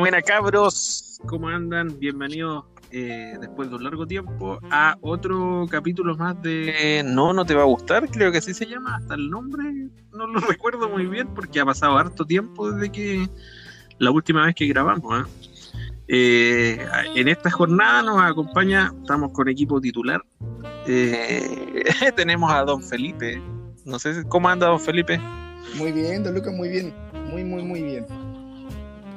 Buena, cabros, ¿cómo andan? Bienvenidos eh, después de un largo tiempo a otro capítulo más de No, no te va a gustar, creo que así se llama, hasta el nombre no lo recuerdo muy bien porque ha pasado harto tiempo desde que la última vez que grabamos. ¿eh? Eh, en esta jornada nos acompaña, estamos con equipo titular, eh, tenemos a don Felipe, no sé cómo anda don Felipe. Muy bien, don Lucas, muy bien, muy, muy, muy bien.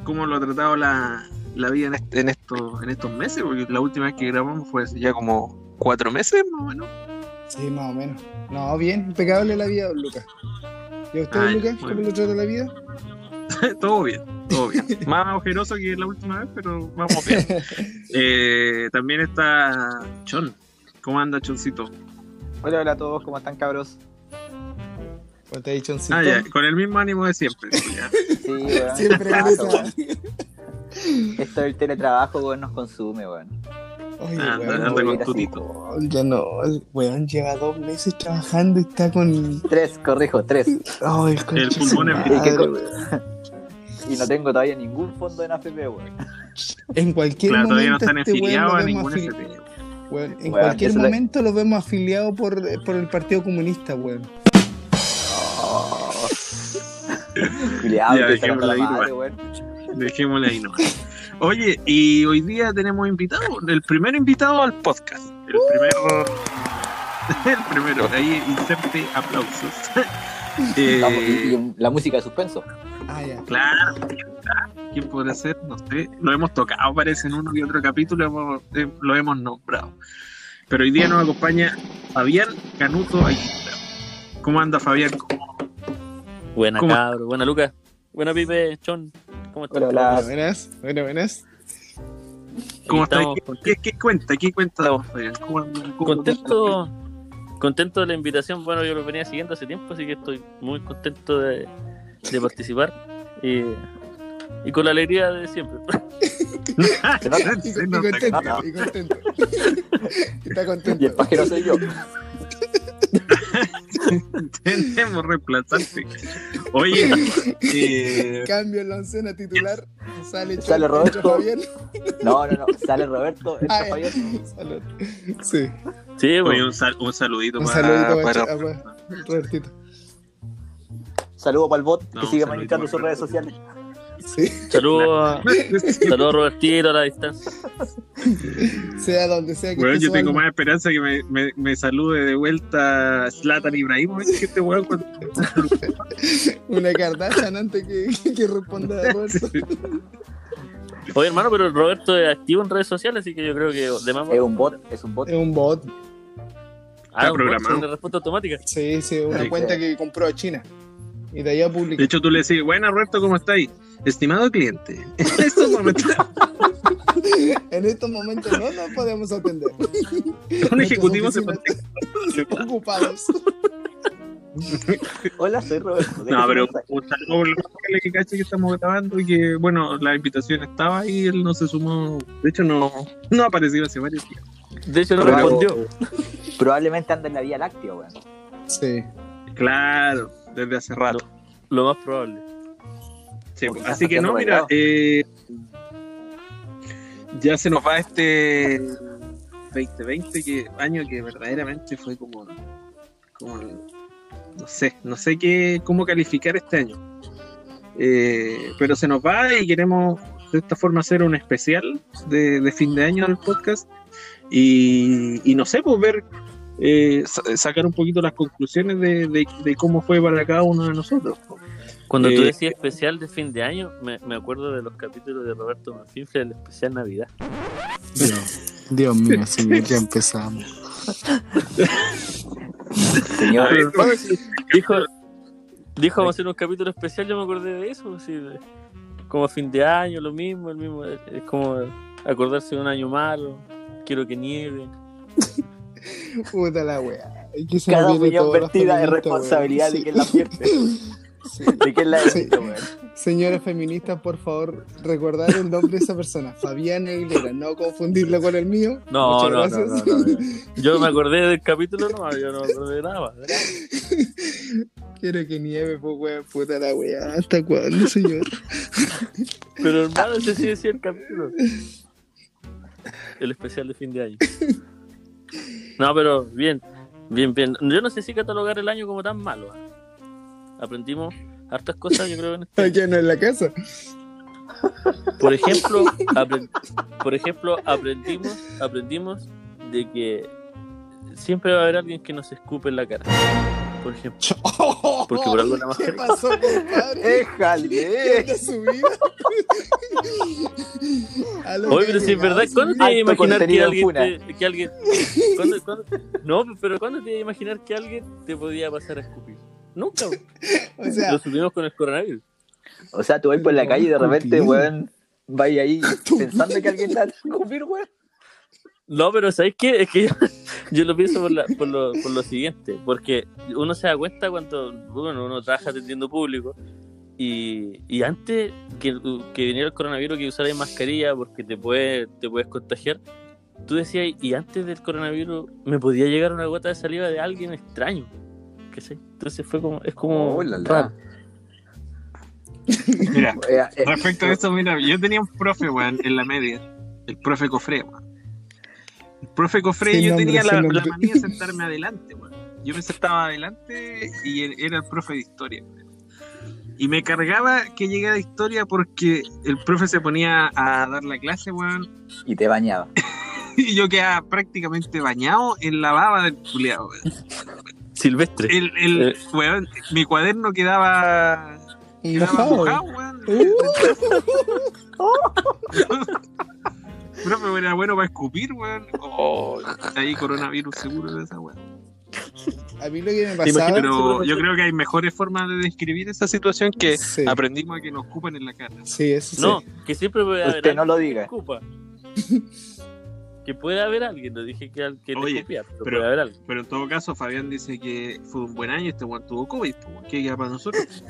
¿Cómo lo ha tratado la, la vida en, este- en, estos, en estos meses? Porque la última vez que grabamos fue hace ya como cuatro meses, más o menos. Sí, más o menos. No, bien, impecable la vida, don Lucas. ¿Y a usted, Ah, Lucas, cómo lo trata la vida? todo bien, todo bien. Más ojeroso que la última vez, pero vamos bien. Eh, también está Chon. ¿Cómo anda Choncito? Hola, hola a todos, ¿cómo están cabros? ¿Cómo te ha dicho un? Ah, ya, con el mismo ánimo de siempre. ya. Sí, weón. Siempre con Trabajo, weón. Esto del teletrabajo, weón, nos consume, weón. Oye, Ah, weón, a con tutito. ya no, weón lleva dos meses trabajando y está con. Tres, corrijo, tres. Ay, el, El pulmón en- madre, ¿Y qué co- weón. Y no tengo todavía ningún fondo en AFP, weón. En cualquier Claro, todavía no momento. están este weón afiliados lo a ningún afili- ST. weón, en Weón, cualquier momento lo vemos afiliado por, por el Partido Comunista, weón. Culeado, Ya, que se dejémoslo la ahí madre, ahí nomás. Oye, y hoy día tenemos invitado, el primer invitado al podcast. El primero. El primero, ahí inserte aplausos. Eh, Vamos, y, y la música de suspenso. Ah, ya. Claro, ¿quién podrá ser? No sé. Lo hemos tocado, parece, en uno y otro capítulo, hemos- eh, lo hemos nombrado. Pero hoy día nos acompaña Fabián Canuto Aguilera. ¿Cómo anda Fabián? Buena ¿Cómo? cabro, buena Lucas, buena Pipe, Chon, ¿cómo estás? Hola, hola. Buenas, buenas, buenas. ¿Cómo estás? ¿Qué, qué, qué cuenta? ¿Qué cuenta, Fabián? ¿Cómo? ¿Cómo- Contento, contento de la invitación, bueno, yo lo venía siguiendo hace tiempo, así que estoy muy contento de, de participar y, y con la alegría de siempre. Y, y contento, y contento. Está contento. Y el pajero soy yo. Tenemos reemplazante. Oye, eh, Cambio en la oncena titular. Sale, Sale Roberto. Fabián. No, no, no. Sale Roberto, Ah. Fabián. Sí, Sí, oye, bueno, un, sal- un saludito un para, saludito para- para, para Robertito. Saludo para el bot que No, sigue un saludito administrando sus redes sociales. Sí, saludos a, saludos a Robertito a la distancia. sea donde sea que esté yo tengo más esperanza que me, me, me salude de vuelta Zlatan Ibrahimovic que este weón cuando- Una Kardashian antes que, que responda a Roberto. Oye hermano, pero Roberto es activo en redes sociales, así que yo creo que de más Es un bot, es un bot. Es un bot. Ah, un bot, programado. una respuesta automática. Sí, sí, una Sí. cuenta que compró a China. Y de allá De publica. hecho, tú le decís, buena Roberto, ¿cómo estáis? Estimado cliente, en estos momentos En estos momentos no nos podemos atender. un ejecutivo se Nuestras oficinas Ocupados. Hola, soy Roberto. No, pero un saludo que cache que estamos grabando y que, bueno, la invitación estaba ahí, él no se sumó. De hecho, no, no ha aparecido hace varios días. De hecho no Pero- respondió. Probablemente anda en la Vía Láctea, weón. Sí. Claro, desde hace rato. Lo más probable. Sí, así que no, mira, eh, ya se nos va este 2020, que año que verdaderamente fue como, como no sé, no sé qué, cómo calificar este año. Eh, pero se nos va y queremos de esta forma hacer un especial de, de fin de año del podcast y, y no sé, pues ver, eh, sa- sacar un poquito las conclusiones de, de- de cómo fue para cada uno de nosotros. Cuando tú Eh, decías especial de fin de año, me, me acuerdo de los capítulos de Roberto Manfinfle del especial Navidad. Dios, Dios mío, señor, ya empezamos. Señor, ver, Dijo, dijo vamos a hacer un capítulo especial, yo me acordé de eso, así de- como fin de año, lo mismo, el mismo, es como acordarse de un año malo, quiero que nieve. Puta la wea. Cada opinión vertida es responsabilidad weón. de quien la pierde. Sí. De quien la Sí. Señoras feministas, por favor, recordar el nombre de esa persona, Fabián Aguilera, no confundirlo con el mío. No, no, no, gracias. no, no, no. Yo me acordé del capítulo, no, yo no me acordé de nada más. Quiero que nieve, pues weón, puta la wea. ¿Hasta cuándo, señor? Pero hermano, ese sí decía el capítulo. El especial de fin de año. No, pero bien, bien, bien. Yo no sé si catalogar el año como tan malo. ¿ah? Aprendimos hartas cosas, yo creo, en este Aquí no en la casa. Por ejemplo, apren- por ejemplo, aprendimos, aprendimos de que siempre va a haber alguien que nos escupe en la cara. Por ejemplo, Porque por algo la ¿Qué mascarilla. pasó, compadre? ¿Qué lo oye, pero si es verdad, ¿cuándo te ibas a imaginar que alguien, te- que alguien, ¿cuándo- cuándo- no, pero ¿cuándo te ibas a imaginar que alguien te podía pasar a escupir? Nunca, O sea, lo supimos con el coronavirus. O sea, tú vas por la calle y de repente, weón, vas ahí pensando que alguien te va a weón. No, pero ¿sabes qué? Es que yo, yo lo pienso por, la- por, lo, por lo siguiente, porque uno se da cuenta cuando bueno, uno trabaja atendiendo público y, y antes que, que viniera el coronavirus que usarais mascarilla porque te, puede, te puedes contagiar, tú decías, y antes del coronavirus me podía llegar una gota de saliva de alguien extraño. ¿Qué sé? Entonces fue como, es como Oh, la, la. Mira, Eh, respecto a eso, mira, yo tenía un profe, weón, en la media, el profe Cofre, weón. El profe Cofre, yo nombre, tenía la, la manía de sentarme adelante, weón. Yo me sentaba adelante y él- era el profe de historia. Y me cargaba que llegara historia porque el profe se ponía a dar la clase, weón, Y te bañaba. y yo quedaba prácticamente bañado en la baba del culiado, weón. Silvestre. El, el, Eh. weón, mi cuaderno quedaba, quedaba mojado. mojado, weón. Profe, weón, era bueno para escupir, weón. Oh, ahí coronavirus seguro de esa weón. A mí lo que me imagino, pasaba. Pero yo creo que hay mejores formas de describir esa situación que Sí, aprendimos a que nos escupan en la cara. sí, eso sí. No, que siempre puede haber Usted no lo que diga. escupa. Que puede haber alguien, no dije que, que le Oye, escupía, pero, pero- puede haber alguien. Pero en todo caso, Fabián dice que fue un buen año, este weón tuvo COVID. ¿qué queda para nosotros?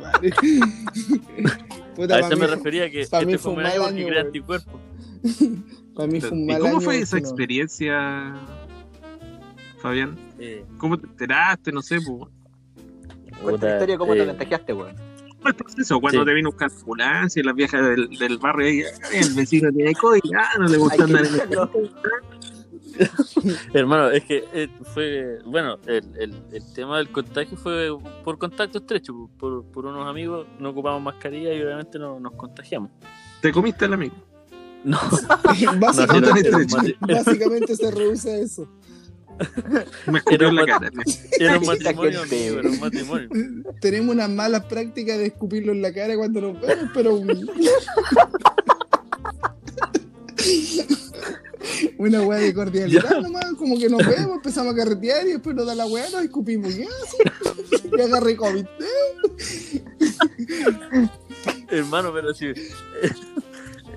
Madre. Puta, A eso me refería que este mí fue un un año mal porque crea anticuerpos. Para mí fue un ¿Y mal cómo año fue esa no- experiencia, Fabián? Eh, ¿Cómo te enteraste? No sé, pues. Cuenta la historia cómo te eh, contagiaste, weón. ¿Cómo el proceso? Cuando Sí. te vino una ambulancia y las viejas del, del barrio ahí, "Ay, el vecino tiene COVID, ah, no le gusta andar en el. Hermano, es que eh, fue, bueno, el, el, el tema del contagio fue por contacto estrecho, por, por unos amigos, no ocupamos mascarilla y obviamente no, nos contagiamos. Te comiste al amigo. No, Básicamente, No, básicamente se reduce a eso. Me escupió Era en la un cara. era un matrimonio, amigo, era un matrimonio. Tenemos unas malas prácticas de escupirlo en la cara cuando nos vemos, pero. Una weá de cordialidad nomás, como que nos vemos, empezamos a carretear y después nos da la weá, nos escupimos. Y agarré COVID. Hermano, pero sí.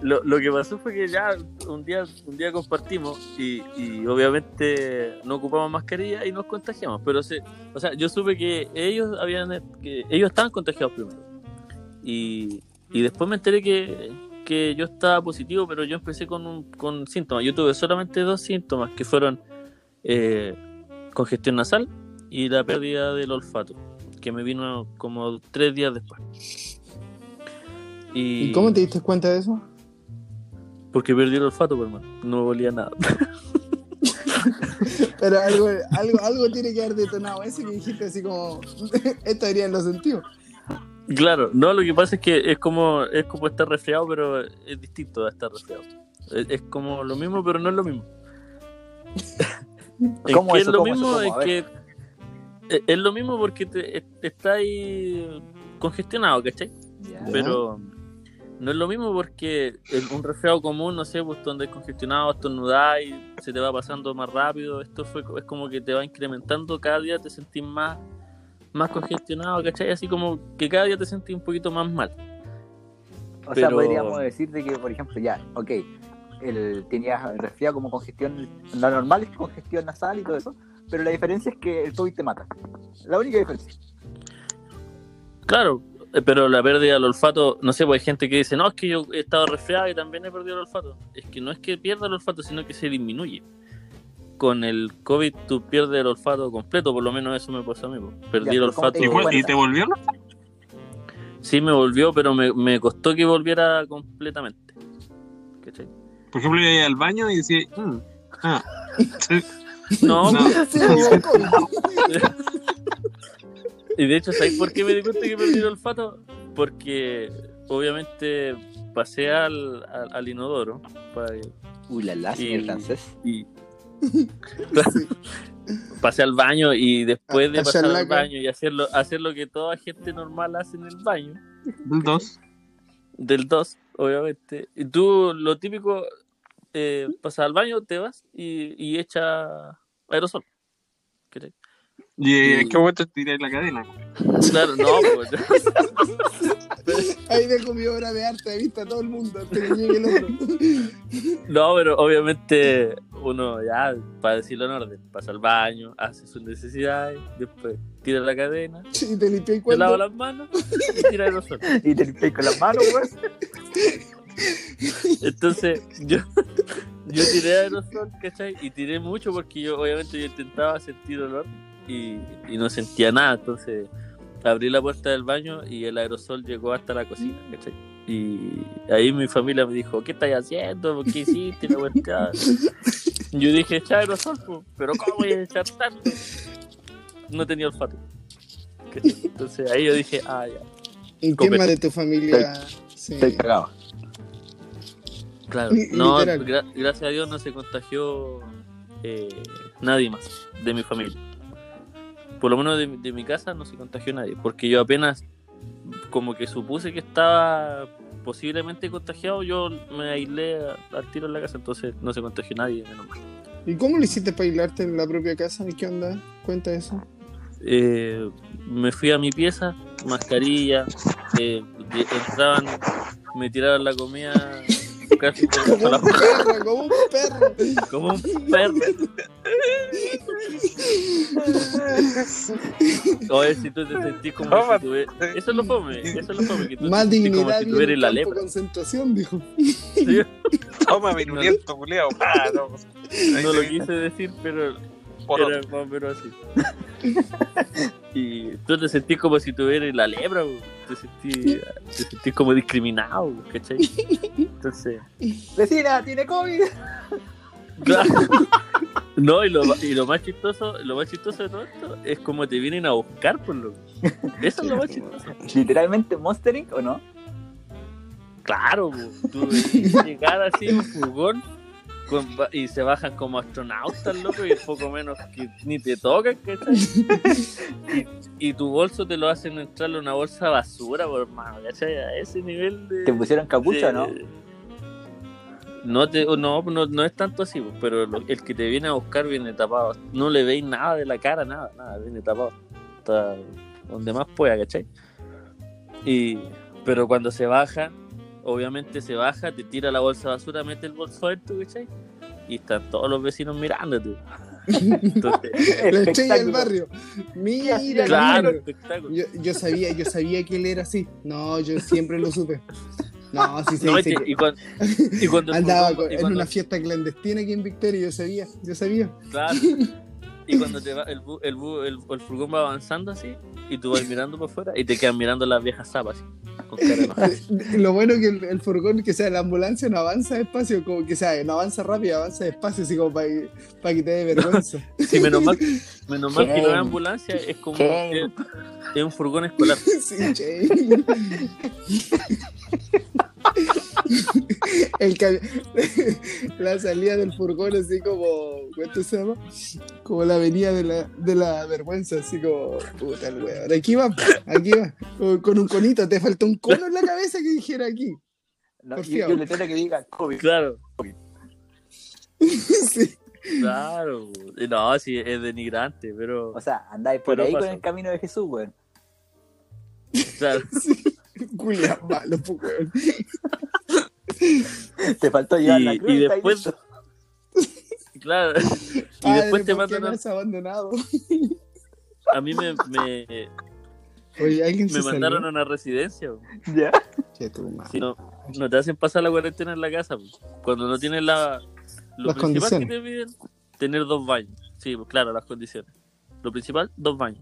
Lo, lo que pasó fue que ya un día, un día compartimos y, obviamente no ocupamos mascarilla y nos contagiamos. Pero se, o sea, yo supe que ellos habían que ellos estaban contagiados primero. Y, y después me enteré que, que yo estaba positivo, pero yo empecé con, un, con síntomas. Yo tuve solamente dos síntomas que fueron eh, congestión nasal y la pérdida del olfato, que me vino como tres días después. ¿Y cómo te diste cuenta de eso? Porque perdí el olfato, pues, hermano. No olía nada. Pero algo, algo, algo tiene que haber detonado ese que dijiste así como. Esto debería haberlo sentido. claro, no, lo que pasa es que es como, es como estar resfriado, pero es distinto a estar resfriado. Es, es como lo mismo, pero no es lo mismo. ¿En ¿Cómo qué eso? es lo ¿Cómo eso? mismo? Es ver. que es, es lo mismo porque te, es- está ahí congestionado, ¿cachai? Ya. Pero no es lo mismo porque un resfriado común, no sé, pues donde es congestionado, estornudás y se te va pasando más rápido. Esto fue es como que te va incrementando, cada día te sentís más, más congestionado, ¿cachai? Así como que cada día te sentís un poquito más mal. O sea, podríamos decir de que, por ejemplo, ya, ok, el, tenías resfriado como congestión, lo normal es congestión nasal y todo eso, pero la diferencia es que el COVID te mata. La única diferencia. Claro, pero la pérdida del olfato, no sé, pues hay gente que dice, no, es que yo he estado resfriado y también he perdido el olfato. Es que no es que pierda el olfato, sino que se disminuye. Con el COVID tú pierdes el olfato completo, por lo menos eso me pasó a mí. pues. Perdí Ya, el pero ¿cómo olfato. te ¿Y, te volvió? Sí, Sí, me volvió, pero me, me costó que volviera completamente. ¿Cachai? Por ejemplo, iba al baño y decía, "Mm, ah, sí, No, No. Y de hecho, ¿sabes por qué me di cuenta que perdí el olfato? Porque obviamente pasé al, al, al inodoro para- Uy, la la, Y- señor francés. y pasé al baño y después de A pasar al baño y hacerlo, hacer lo que toda gente normal hace en el baño, dos. del 2, obviamente. Y tú, lo típico, eh, pasas al baño, te vas y, y echa aerosol. ¿Cachai? ¿Y en qué momento tiré la cadena? Claro, no, pues, Ahí dejo mi obra de arte de vista a todo el mundo hasta que llegue el otro. no, pero obviamente uno ya, para decirlo en orden, pasa al baño, hace sus necesidades, después tira la cadena, Y te limpié se cuando. lava las manos y tira aerosol. Y te limpias con las manos, weón. Entonces, yo, yo tiré aerosol, ¿cachai? Y tiré mucho porque yo, obviamente, yo intentaba sentir olor y, y no sentía nada. Entonces, abrí la puerta del baño y el aerosol llegó hasta la cocina, ¿cachai? Y ahí mi familia me dijo, ¿qué estás haciendo? ¿Qué hiciste? La vuelta. Yo dije, echar aerosol, po". pero ¿cómo voy a echar tanto? No tenía olfato. ¿cachai? Entonces ahí yo dije, ah, ya. ¿Y quién Copete. más de tu familia? Sí. Estoy cagado. Claro, no, gra- gracias a Dios no se contagió eh, nadie más de mi familia. Por lo menos de, mi- de mi casa no se contagió nadie, porque yo apenas como que supuse que estaba posiblemente contagiado, yo me aislé al tiro en la casa, entonces no se contagió nadie, menos mal. ¿Y cómo lo hiciste para aislarte en la propia casa? ¿Y qué onda? Cuenta eso. Eh, me fui a mi pieza, mascarilla, eh, entraban, me tiraron la comida casi Como un perro, como un perro. como un perro. Oye, si tú te sentís como si tuve- Eso es lo fome, eso es lo fome, que tú Más te sentís como dignidad si tuvieras la lepra. concentración, dijo. ¿sí? Toma, virulento, culiao. Ah, no. No lo quise decir, pero por era otro. más o menos así. Y tú te sentís como si tuvieras la lepra, bo. te sentís, te sentís como discriminado, ¿cachai? Entonces, Vecina, tiene COVID. claro. No, y lo, y lo más chistoso, lo más chistoso de todo esto es como te vienen a buscar por lo Eso es lo más chistoso. Literalmente Monster Inc. o no? Claro, po. tú llegar así un furgón con- y se bajan como astronautas, loco, y poco menos que ni te tocan, ¿cachai? Y, y tu bolso te lo hacen entrar en una bolsa de basura, por hermano, ¿cachai? A ese nivel de... ¿Te pusieron capucha o no? de- No, te, no, no, no es tanto así, po, pero lo- el que te viene a buscar viene tapado. No le veis nada de la cara, nada, nada, viene tapado. Está donde más pueda, ¿cachai? Y, pero cuando se baja, obviamente se baja, te tira la bolsa de basura, mete el bolso adentro, ¿cachai? Y están todos los vecinos mirándote. Entonces, La estrella del barrio. Mira, mira, claro, espectáculo. Yo, yo sabía, yo sabía que él era así. No, yo siempre lo supe. No, sí, sí, No, sí, y, y cuando, y cuando Andaba con- y en una fiesta clandestina aquí en Victoria, yo sabía, yo sabía. Claro. Y cuando te va, el, bu- el, bu- el, el furgón va avanzando así, y tú vas mirando por fuera, y te quedan mirando las viejas zapas así, con cara enojada. Lo bueno que el, el furgón, que sea la ambulancia, no avanza despacio, como que sea, no avanza rápido, avanza despacio, así como para que, para que te dé vergüenza. Sí, menos mal, menos mal que no es ambulancia, es como es, es un furgón escolar. Sí, che. El la salida del furgón así como ¿cuánto se llama? como la avenida de la, de la vergüenza así como puta el weón aquí va aquí va con, un conito te falta un cono en la cabeza que dijera aquí No, Por y, y fiado. un letrero que diga COVID. Claro, sí. claro. No, sí, es denigrante, pero. O sea, andáis por Pero ahí pasa. con el camino de Jesús, weón. Claro. Culiao, malo, pues, weón. Te faltó llevar Y- la cruz. y está ahí después-. Claro. Y Padre, después te ¿por qué mandan a, abandonado a mí me, me, oye alguien me se mandaron salió? a una residencia. Ya. Che. Si no, no te hacen pasar la cuarentena en la casa. Cuando no tienes la. Lo Las principal condiciones. que te piden, tener dos baños. Sí, pues claro, las condiciones. Lo principal, dos baños.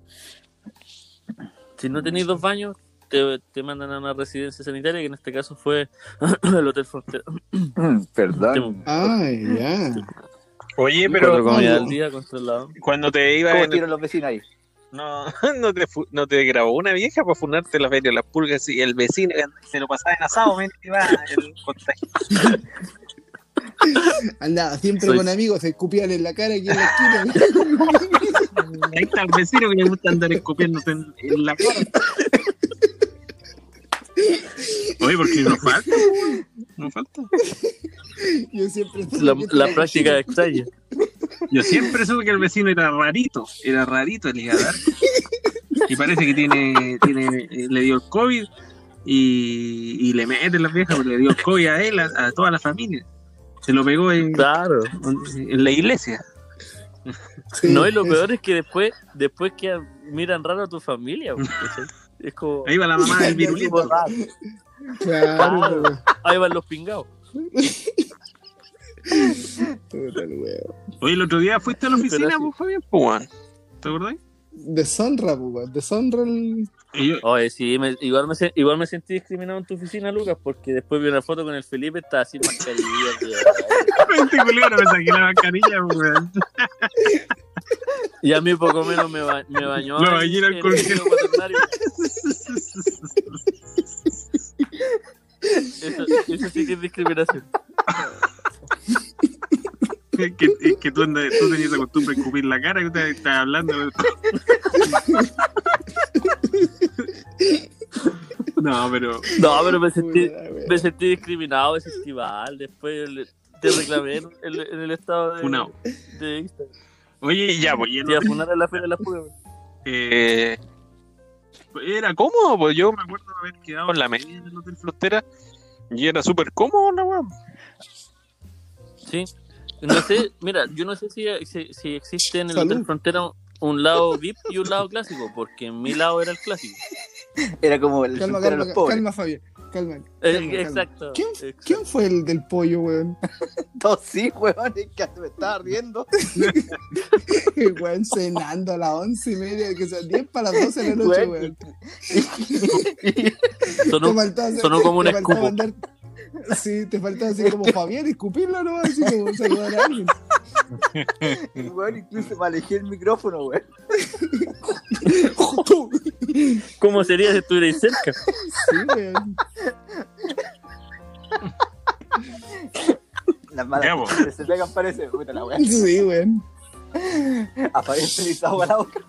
Si no tenéis dos baños, te, te mandan a una residencia sanitaria, que en este caso fue el Hotel Frontera. Perdón. Ay, ya. Oye, pero al día controlado. cuando te iba ¿Cómo en- tiran los vecinos ahí? no, no te no te grabó una vieja para funarte la feria las pulgas y el vecino se lo pasaba en asado, y va el contagio. Andaba siempre Soy- con amigos, se escupían en la cara aquí en la esquina. Ahí está el vecino que le gusta andar escupiéndose en, en la cara. Oye, porque no falta, no falta. Yo siempre La, la práctica extraña. Yo siempre supe que el vecino era rarito, era rarito el ligadar. Y parece que tiene, tiene, eh, le dio el COVID y, y le mete las viejas, pero le dio el COVID a él, a, a toda la familia. Se lo pegó en, Claro. en la iglesia. Sí, No, y lo es- peor es que después, después que miran raro a tu familia. ¿cachai? Es como, Ahí va la mamá del virulito. Claro, weón. ahí van los pingados. Puta el weón. Oye, el otro día fuiste a la oficina, pues, Fabián, pues. ¿Te acordás? Deshonra, pues, weón. Deshonra el. Yo, Oye, sí, me- igual, me, igual me sentí discriminado en tu oficina, Lucas, porque después vi una foto con el Felipe, estaba sin mascarilla. tío. me saqué la mascarilla, weón. Y a mí poco menos me, ba- me bañó. Me bañé en el. Eso, eso sí que es discriminación. Es que, que tú, andas, tú tenías esa costumbre de escupir la cara y usted está hablando. No, pero No, pero me sentí, me sentí discriminado ese festival. Después le- te reclamé en el, en el estado de, Funao. de Instagram. Oye, ya, pues, Te iba a hotel, funar en la feria de las pruebas. eh, era cómodo, pues yo me acuerdo de haber quedado en la media del Hotel Frontera y era súper cómodo la weón. Sí. No sé, mira, yo no sé si, si, si existe en el Salud. Hotel Frontera un lado VIP y un lado clásico, porque en mi lado era el clásico. Era como el Calma, calma, los pobres. calma, Fabián. Calma. Eh, calma, calma. exacto. ¿Quién, exacto. ¿Quién fue el del pollo, weón? Todos sí, weón, es que me estaba riendo. weón, cenando a las once y media, que son 10 para las 12 de la noche, Weón, weón. Sonó, Te faltaba hacer- sonó como un escupo. Sí, te faltaba así como Fabián, escupirlo, ¿no? Así como saludar a alguien. Y, weón, incluso me alejé el micrófono. Tú. ¿Cómo sería si estuvierais cerca? Sí, weón. Las malas costumbres se pegan, parece. Puta la weón. Sí, weón. Aparece el agua a la boca.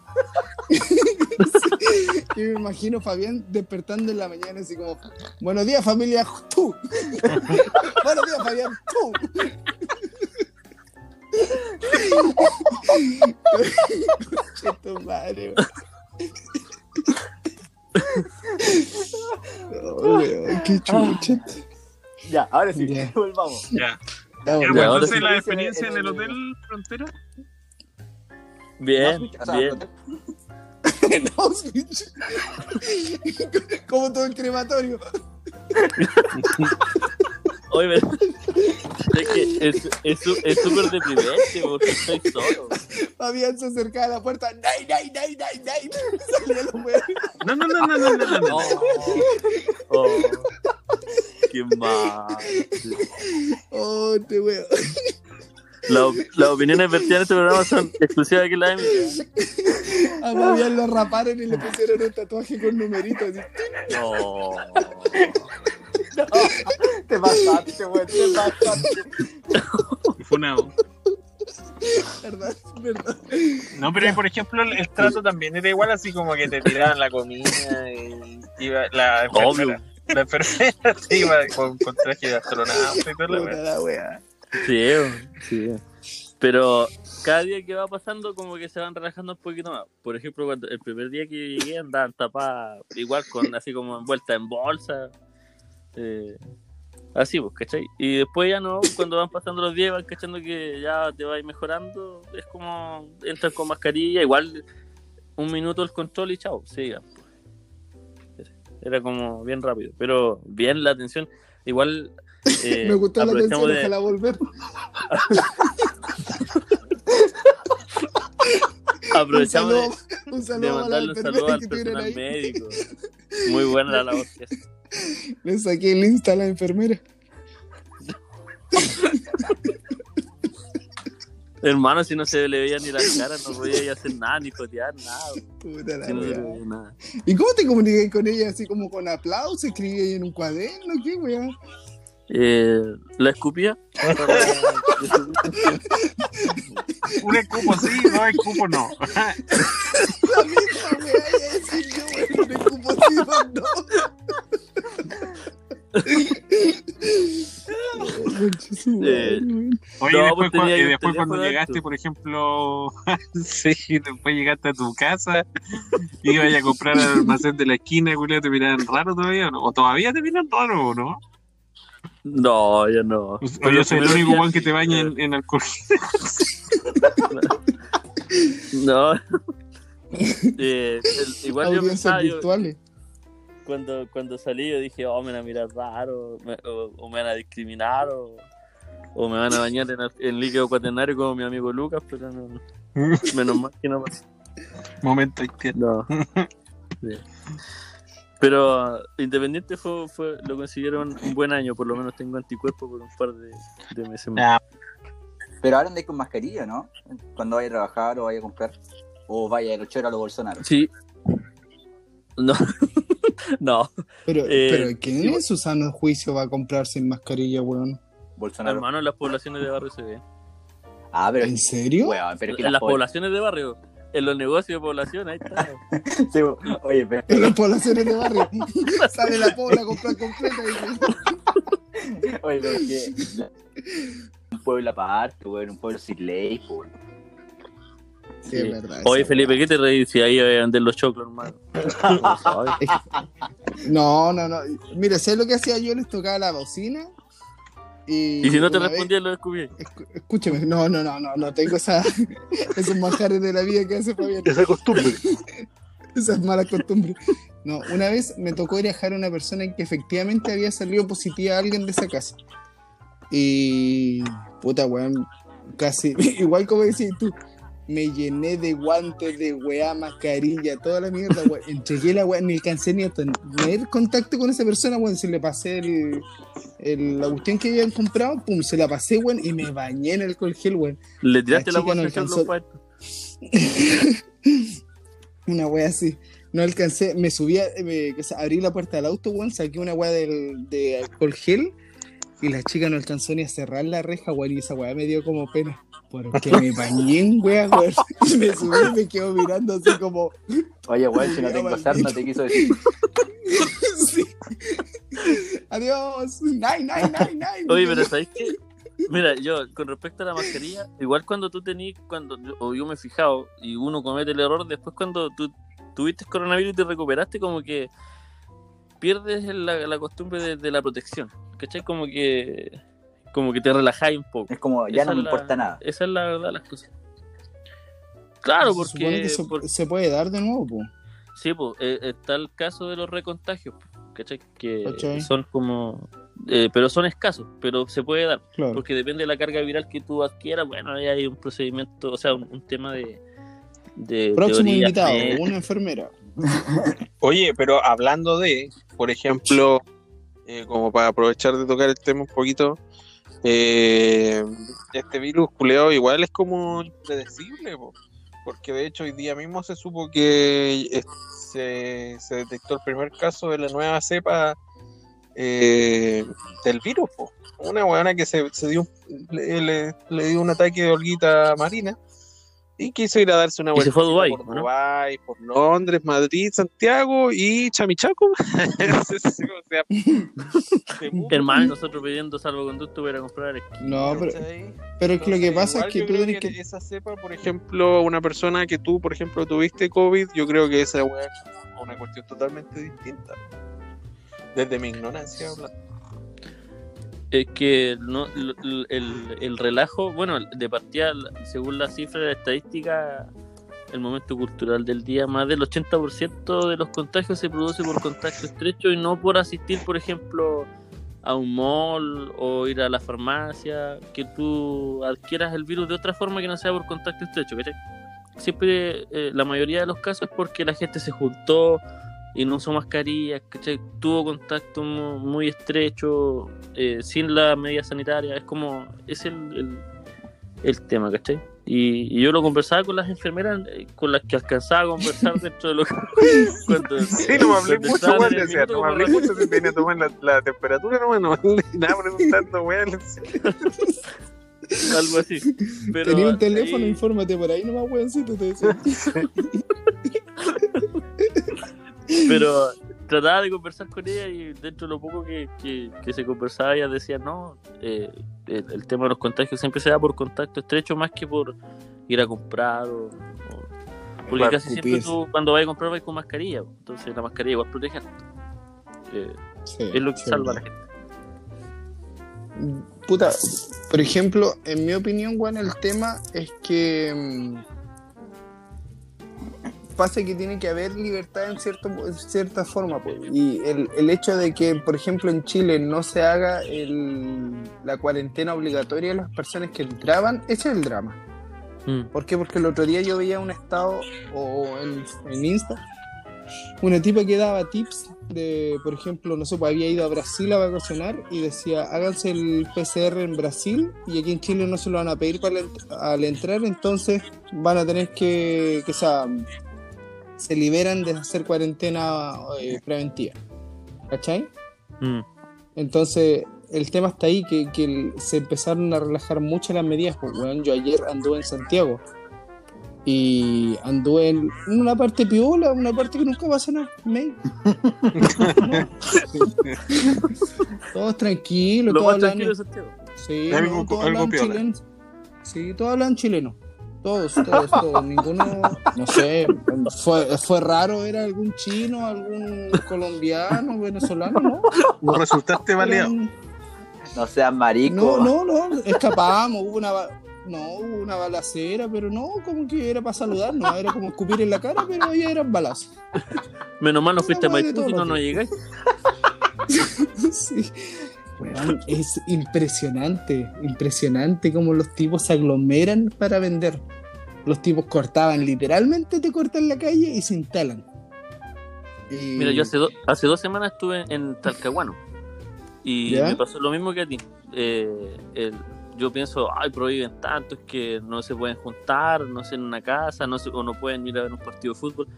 Yo me imagino Fabián despertando en la mañana así como, buenos días familia, tú. buenos días Fabián, tú. Tu madre. Oh, weón, qué chucha. Ya, ahora sí, Ya. volvamos. Ya. Ya, bueno. ahora entonces sí. la experiencia en el Hotel Frontera. Bien, O sea, bien. En Auschwitz. Como todo el crematorio. Oye, es que es es su- es súper deprimente porque estoy solo. Fabián se acercaba a la puerta. ¡Nay, nay, nay, nay, nay! Salía los weones. No, no, no, no, no, no, no, no. Oh, oh, qué mal. Oh, te weón. La- Las opiniones vertidas en este programa son exclusivas de que la. A Fabián lo raparon y le pusieron un tatuaje con numeritos. Así. No. Te pasaste, weón, te pasaste. Funado. ¿Verdad? ¿Verdad? No, pero por ejemplo, el, el trato también era igual, así como que te tiraban la comida y iba la enfermera. La enfermera te iba con, con traje de astronauta y la wea. Sí, sí. Pero cada día que va pasando, como que se van relajando un poquito más. Por ejemplo, cuando el primer día que llegué andaban tapadas, igual con así como envuelta en bolsa. eh, así, pues, ¿cachai? Y después ya no, cuando van pasando los días, van cachando que ya te va mejorando. Es como entran con mascarilla, igual un minuto el control y chao, sigan. pues. Era como bien rápido, pero bien la atención. Igual. Eh, Me gustó la canción, de- ojalá volver. Aprovechamos saludo, un de, de saludo a la mandarle un saludo enfermera al que tuvieron personal ahí. médico. Muy buena la labor que hace. Le saqué el Insta a la enfermera. Hermano, si no se le veía ni la cara, no podía hacer nada, ni jotear, nada. Puta la Si no se le wea. veía nada. ¿Y cómo te comuniqué con ella? ¿Así como con aplausos? ¿Escribí ahí en un cuaderno? ¿Qué weá? Eh, la escupía. Un escupo sí, dos escupos no. La misma weá, iba a decir yo, weón, un escupo sí, no. Su madre, Eh. Oye, No, después, pues cua- tenía y después cuando llegaste, alto. por ejemplo, sí, después llegaste a tu casa y ibas a comprar al almacén de la esquina, Julio, te miraban raro todavía, ¿o ¿no? O todavía te miran raro, ¿o no? No, yo no. O yo soy el único weón que te baña en, en alcohol. No. Eh, el- igual yo pensaba, yo, cuando, cuando salí, yo dije, oh, me van a mirar raro, me- o, o me van a discriminar, o, o me van a bañar en, en líquido cuaternario como mi amigo Lucas, pero no, menos mal que no pasó. Momento. No. Sí. Pero Independiente fue, fue, lo consiguieron un buen año, por lo menos tengo anticuerpos por un par de, de meses más. Ah, Pero ahora andáis con mascarilla, ¿no? Cuando vaya a trabajar o vaya a comprar. O vaya a choros a los Bolsonaro. Sí. No. no, Pero, Eh, pero ¿quién en su sano juicio va a comprar sin mascarilla, weón? Bolsonaro. hermano, en las poblaciones de barrio se ve. Ah, pero. ¿En serio? Weón, pero es que En las pobl- poblaciones de barrio, en los negocios de población, ahí está. Sí, oye, pero. En las poblaciones de barrio. Sale la pobla a comprar completa. y- Oye, pero es que. Un pueblo aparte, weón, un pueblo sin ley, weón. Sí, es verdad. Oye, Felipe. ¿qué te reís si ahí a vender los choclos, hermano? No, no, no. Mira, ¿sabes lo que hacía yo? Les tocaba la bocina. Y, Y si no te respondía, lo descubrí. Escu- Escúchame, no, no, no, no, no tengo esa, esos manjares de la vida que hace Fabián, Esa costumbre. esas malas costumbres. No, una vez me tocó ir a dejar a una persona que efectivamente había salido positiva a alguien de esa casa. Y puta weón, casi, igual como decís tú, me llené de guantes, de weá, mascarilla, toda la mierda, weón. Entregué la weá, ni alcancé ni a tener contacto con esa persona, weón. Se le pasé el, el- la cuestión que habían comprado, pum, se la pasé, weón, y me bañé en alcohol gel, weón. Le tiraste La la, no alcanzó- Una wea así. No alcancé, me subí, a- me, abrí la puerta del auto, weón, saqué una del, de alcohol gel y la chica no alcanzó ni a cerrar la reja, weón, y esa wea me dio como pena. Porque me bañé en wea, weón. Y me subí y me quedo mirando así como. Oye, weón, si no tengo sarna, te quiso decir. sí. Adiós. Nine, nine, nine, nine. Oye, pero ¿sabes qué? Mira, yo, con respecto a la mascarilla, igual cuando tú tenís, cuando, o yo me he fijado, y uno comete el error, después cuando tú tuviste coronavirus y te recuperaste, como que pierdes la, la costumbre de, de la protección, ¿cachai? Como que, como que te relajáis un poco. Es como, ya Esa no me la- importa nada. Esa es la verdad las cosas. Claro, Se supone porque, que se, puede dar de nuevo, po. sí, pues, eh, está el caso de los recontagios, po, ¿cachai? Que ¿Cachai? son como, eh, pero son escasos, pero se puede dar. Claro. porque depende de la carga viral que tú adquieras, bueno, ahí hay un procedimiento, o sea, un, un tema de, de Próximo teoría invitado, una enfermera. Oye, pero hablando de, por ejemplo, eh, como para aprovechar de tocar el tema un poquito, eh, este virus culeado igual es como impredecible, po, porque de hecho hoy día mismo se supo que eh, se, se detectó el primer caso de la nueva cepa eh, del virus, una buena que se, se dio le, le- le dio un ataque de holguita marina y quiso ir a darse una Y se fue a Dubái, por ¿o no? Dubái, por Londres, Madrid, Santiago y Chamichaco. Hermano, nosotros pidiendo salvoconducto para comprar esquí. No, pero, pero es que lo que Entonces, pasa es que tú que. esa cepa, por ejemplo, una persona que tú, por ejemplo, tuviste COVID, yo creo que esa es una cuestión totalmente distinta. Desde mi ignorancia hablando. Es que no, l- l- el, el relajo, bueno, de partida, según la cifra de la estadística, el momento cultural del día, más del 80% de los contagios se produce por contacto estrecho y no por asistir, por ejemplo, a un mall o ir a la farmacia, que tú adquieras el virus de otra forma que no sea por contacto estrecho, ¿cachai? siempre, eh, la mayoría de los casos es porque la gente se juntó y no usó mascarillas, ¿cachai? Tuvo contacto mu- muy estrecho, eh, sin la medida sanitaria, es como, es el, el, el tema, ¿cachai? Y, y yo lo conversaba con las enfermeras eh, con las que alcanzaba a conversar dentro de lo que... cuando- Sí, no me hablé mucho, weón. Decía, minuto no me hablé mucho. Se venía a tomar la, la temperatura, no, no me hablé nada preguntando, weón. algo así. Pero Tenía un teléfono, ahí- infórmate por ahí nomás, weoncito, te decía. pero trataba de conversar con ella y dentro de lo poco que, que, que se conversaba ella decía no eh, el, el tema de los contagios siempre se da por contacto estrecho más que por ir a comprar o, o- porque casi siempre tú cuando vas a comprar vas con mascarilla entonces la mascarilla igual protege Eh, Sí, es lo que sí, salva a la gente. Puta, por ejemplo, en mi opinión, weón, el tema es que mm, pasa que tiene que haber libertad en, cierto, en cierta forma, pues. Y el, el hecho de que, por ejemplo, en Chile no se haga el- la cuarentena obligatoria a las personas que entraban, ese es el drama. Mm. ¿Por qué? Porque el otro día yo veía un estado o en, en Insta una tipa que daba tips de, por ejemplo, no sé, pues había ido a Brasil a vacacionar y decía, háganse el PCR en Brasil y aquí en Chile no se lo van a pedir para al entrar, entonces van a tener que, que sea, se liberan de hacer cuarentena eh, preventiva. ¿Cachai? Mm. Entonces, el tema está ahí, que, que se empezaron a relajar mucho las medidas. Pues, weón, yo ayer anduve en Santiago y anduve en una parte piola, una parte que nunca pasa nada. me- No. Todos tranquilos, lo todos más tranquilo hablan, de Santiago sí, Algo- no, todos algo hablan piola. chileno. Sí, todos hablan chileno. Todos, todos, todos. Ninguno, no sé, fue, fue raro ver a algún chino, algún colombiano, venezolano, ¿no? No resultaste baleado. No seas marico. No, no, no, escapamos, hubo una, no, hubo una balacera, pero no, como que era para saludar, no, era como escupir en la cara, pero ya eran balazos. menos mal no fuiste a Maipú no no llegáis Sí. Weón, es impresionante, impresionante cómo los tipos se aglomeran para vender. Los tipos cortaban, literalmente te cortan la calle y se instalan. Y- Mira, yo hace, do- hace dos semanas estuve en Talcahuano y ¿Ya? me pasó lo mismo que a ti. Eh, el- yo pienso, ay, prohíben tanto, es que no se pueden juntar, no sé, en una casa, no se, o no pueden ir a ver un partido de fútbol.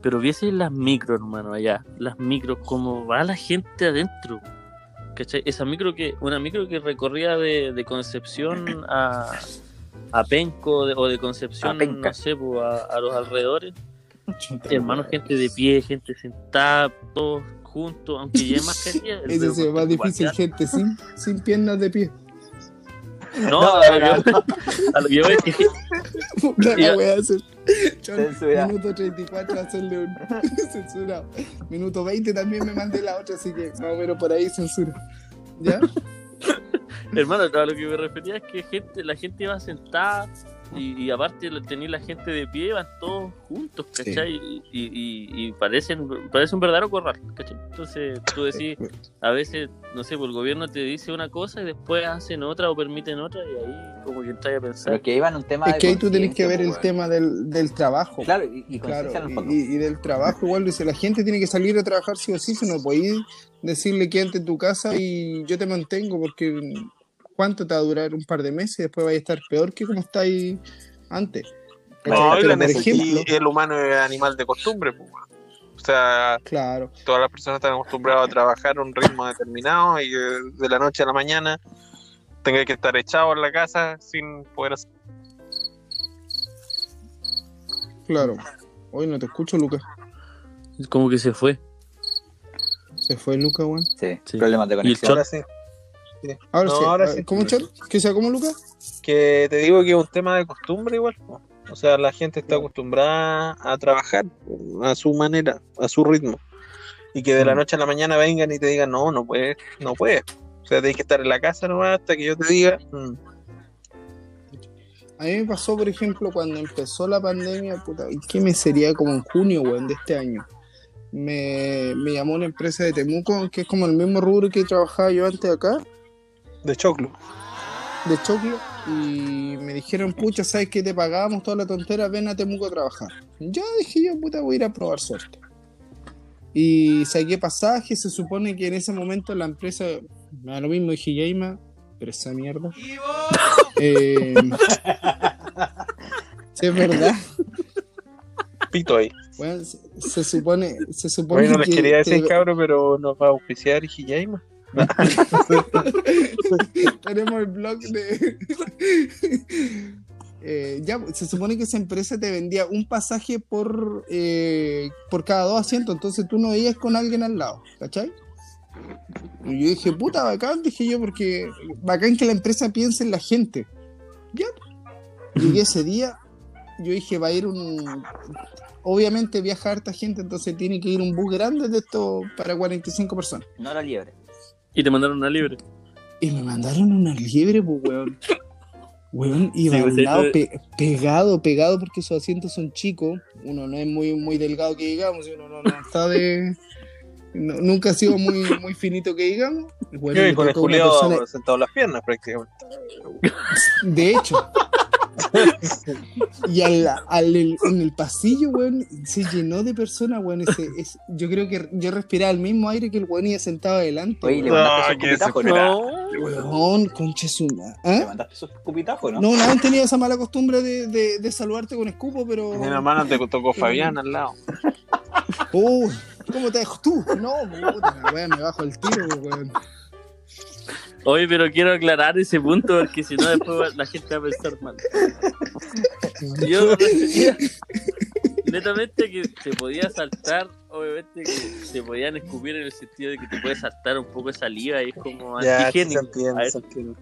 Pero viese las micros, hermano, allá, las micros, cómo va la gente adentro. ¿Cachai? Esa micro que, una micro que recorría de, de Concepción a, a Penco de- o de Concepción, A no sé, pues, a, a los alrededores. Chuta, Hermano, weón. gente de pie, gente sentada, todos juntos, aunque ya Ese dedo se más difícil, guardián- gente sin, sin piernas de pie. No, No, a, lo no, que, a lo que voy Puta wea, hacer. Chon. Minuto 34 hacerle un censurado. Minuto 20 también me mandé la otra, así que más o menos por ahí censura. ¿Ya? Hermano, a lo que me refería es que gente, la gente iba sentada y, y aparte de tener la gente de pie, van todos juntos, ¿cachai? Y, y, y parecen, parece un verdadero corral, ¿cachai? Entonces tú decís, a veces, no sé, pues el gobierno te dice una cosa y después hacen otra o permiten otra y ahí como que entras a pensar. Pero que un tema Es de que ahí tú tenés que ver el pues, tema del, del trabajo. Claro, y, y Claro, y del trabajo igual, dice, la gente tiene que salir a trabajar sí o sí, si no podéis decirle quédate en tu casa y yo te mantengo porque ¿cuánto te va a durar? Un par de meses y después vais a estar peor que como estáis antes. No, y la ejemplo, el humano es animal de costumbre, pues. O sea, claro, todas las personas están acostumbradas a trabajar a un ritmo determinado y de la noche a la mañana tenga que estar echado en la casa sin poder hacer. claro. Hoy no te escucho, Lucas. Como que se fue. Se fue Lucas, weón. Sí, Sí. problemas de Y el conexión. Ahora sí. Ahora No, sí, ahora a- sí. ¿cómo? ¿Que sea como Lucas? Que te digo que es un tema de costumbre igual. O sea, la gente está acostumbrada a trabajar a su manera, a su ritmo. Y que de la Mm. noche a la mañana vengan y te digan, no, no puedes, no puedes. O sea, tienes que estar en la casa nomás hasta que yo te diga. mm, A mí me pasó, por ejemplo, cuando empezó la pandemia, puta, ¿qué me sería como en junio, weón, de este año? Me, me llamó una empresa de Temuco, que es como el mismo rubro que trabajaba yo antes acá, de choclo. de choclo, y me dijeron, pucha, ¿sabes que te pagábamos toda la tontera? Ven a Temuco a trabajar. Ya dije yo, puta, voy a ir a probar suerte. Y saqué pasaje, se supone que en ese momento la empresa, me da lo mismo, dije, Yaima, pero esa mierda. Eh, sí, es verdad. Pito ahí. Bueno, se, se supone, se supone Bueno, les que quería decir, te- cabro, pero nos va a auspiciar Hijaima. Tenemos el blog de. Eh, ya, se supone que esa empresa te vendía un pasaje por, eh, por cada dos asientos, entonces tú no ibas con alguien al lado, ¿cachai? Y yo dije, puta, bacán, dije yo, porque bacán que la empresa piense en la gente. Ya. Llegué ese día, yo dije, va a ir un. Obviamente viaja harta gente, entonces tiene que ir un bus grande de esto para 45 personas. No era liebre. Y te mandaron una libre. Y me mandaron una liebre, pues, weón. Weón, iba Sí, a pues, un lado eso- pe- pegado, pegado, porque esos asientos son chicos. Uno no es muy, muy delgado que digamos, y uno no, no está de. no- nunca ha sido muy, muy finito que digamos. Me y con el Julio persona- sentado en las piernas prácticamente. De hecho. y al, al- el- en el pasillo, weón, se llenó de personas, weón. ese- es- yo creo que yo respiraba el mismo aire que el weón iba sentado adelante. Oye, le weón. mandaste Ah, su ¿no? desesperado. No. Weón, concha su ma- Le mandaste su escupitajo, ¿no? No, nadie han tenido esa mala costumbre de, de- de saludarte con escupo, pero. Mi hermana te tocó Fabián al lado. Uy, ¿cómo te dejo tú? No, puta, wea, me bajo el tiro, weón. Oye, pero quiero aclarar ese punto porque si no después la gente va a pensar mal. Yo me refería netamente que te podía saltar, obviamente que te podían escupir en el sentido de que te puede saltar un poco de saliva y es como Ya, sí se antigénico. entiende, se entiende.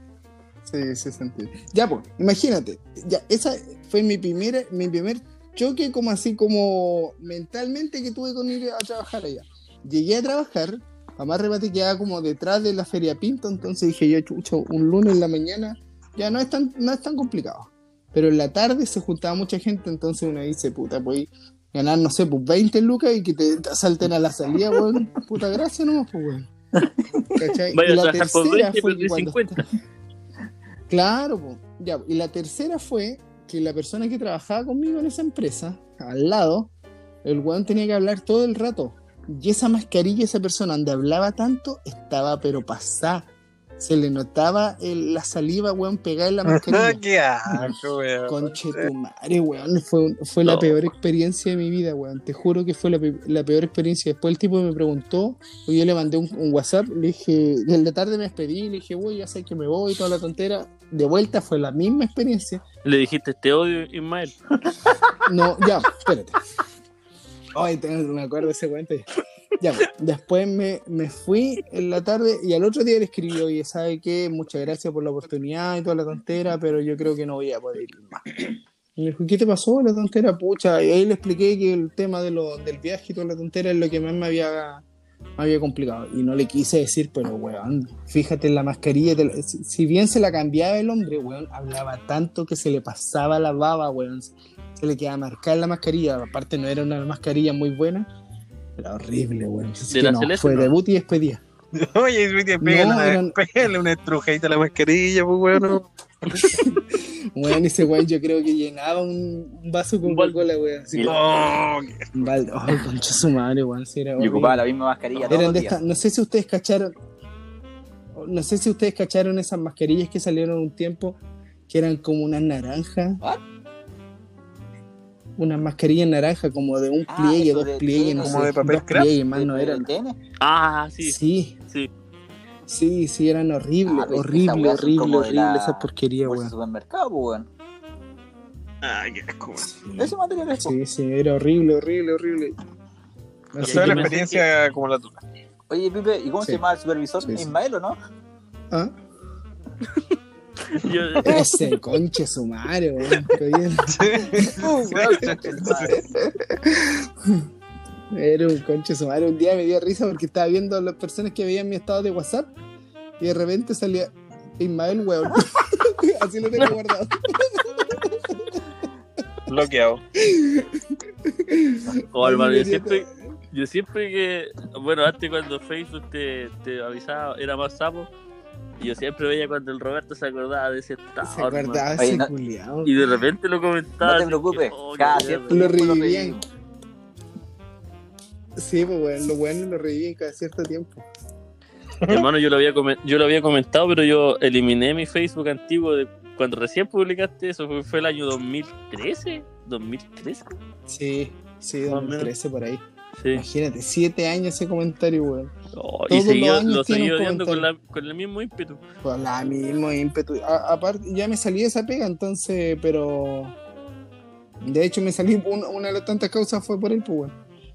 Sí, sí, se entiende. Ya, pues, imagínate. Ya, esa fue mi primer, mi primer choque, como así, como mentalmente que tuve con ir a trabajar allá. Llegué a trabajar, a más remate quedaba como detrás de la Feria Pinto, entonces dije yo, chucho, un lunes en la mañana, ya no es tan, no es tan complicado. Pero en la tarde se juntaba mucha gente, entonces uno dice, puta, pues ganar, no sé, pues 20 lucas y que te, te asalten a la salida, weón. Puta gracia nomás, pues, weón. ¿Cachai? Vaya Y la por tercera 20 y fue cuando- 50. Claro, po. ya. Y la tercera fue que la persona que trabajaba conmigo en esa empresa, al lado, el weón tenía que hablar todo el rato. Y esa mascarilla, esa persona donde hablaba tanto, estaba pero pasada. Se le notaba el- la saliva, weón, pegada en la mascarilla. Qué asco, weón. Conche tu madre, weón. Fue, fue la No. peor experiencia de mi vida, weón. Te juro que fue la, la peor experiencia. Después el tipo me preguntó, y yo le mandé un, un WhatsApp, le dije, y en la tarde me despedí, le dije, güey, ya sé que me voy y toda la tontera. De vuelta fue la misma experiencia. Le dijiste, te odio, Ismael. No, ya, espérate. Ay, tengo- me acuerdo de ese cuento. Ya, después me, me fui en la tarde y al otro día le escribí, oye, ¿sabe qué? Muchas gracias por la oportunidad y toda la tontera, pero yo creo que no voy a poder ir más. Me dijo, ¿qué te pasó la tontera, pucha? Y ahí le expliqué que el tema de lo, del viaje y toda la tontera es lo que más me había, me había complicado. Y no le quise decir, pero weón, fíjate en la mascarilla. la- si bien se la cambiaba el hombre, weón, hablaba tanto que se le pasaba la baba, weón. Se le quedaba marcada la mascarilla. Aparte, no era una mascarilla muy buena. Era horrible, weón. Así ¿De que la no, Celeste, fue no? debut y despedida. Oye, Sweetie, pégale, No, una, eran- pégale una estrujadita a la mascarilla, pues, weón. no. Weón, ese weón yo creo que llenaba un vaso con. Coca-Cola, weón. Así Oh, un balde. Ay, concha su madre, weón. sí, era Y ocupaba la misma mascarilla todos Eran de no sé si ustedes cacharon, no sé si ustedes cacharon esas mascarillas que salieron un tiempo, que eran como unas naranjas. Unas mascarillas naranja, como de un Ah, pliegue, dos de pliegues, no sé, como de papel dos craft, pliegues, más ¿De- no eran. Ah, sí, Sí, sí. sí, sí, eran horribles, Ah, horrible, son horrible, horrible, la esa porquería, weón. supermercado, weón. Ay, qué asco, weón. Ese material es. Sí, sí, era horrible, horrible, horrible. O Así sea, que la no- experiencia como la tuya. Oye, Pipe, ¿y cómo Sí. se llama el supervisor? Sí, sí. Ismael, ¿o no? ¿Ah? Yo, Ese conche su madre, weón. Era un conche su madre. Un día me dio risa porque estaba viendo a las personas que veían mi estado de WhatsApp y de repente salía Ismael, weón. Así lo tengo guardado. Bloqueado. oh, hermano, yo siempre, yo siempre que, bueno, antes cuando Facebook te, te avisaba, era más sapo, yo siempre veía cuando el Roberto se acordaba de ese estado. Se acordaba Oye, ese no- culiao. Y de repente lo comentaba. No te preocupes, que, oh, cada cierto Lo tiempo revivían. Sí, pues bueno, lo bueno lo reviven cada cierto tiempo. Hermano, yo lo, había yo lo había comentado, pero yo eliminé mi Facebook antiguo de cuando recién publicaste eso. Fue, fue el año 2013. ¿2013? Sí, sí, Más o menos. 2013 por ahí. Sí. Imagínate, siete años ese comentario, weón. Oh, y Todos los seguía, años lo tiene seguí un odiando con, comentario. la, con el mismo ímpetu. Con la mismo ímpetu. A- aparte, ya me salí de esa pega, entonces, pero. De hecho, me salí. un- una de las tantas causas fue por él, pues, weón.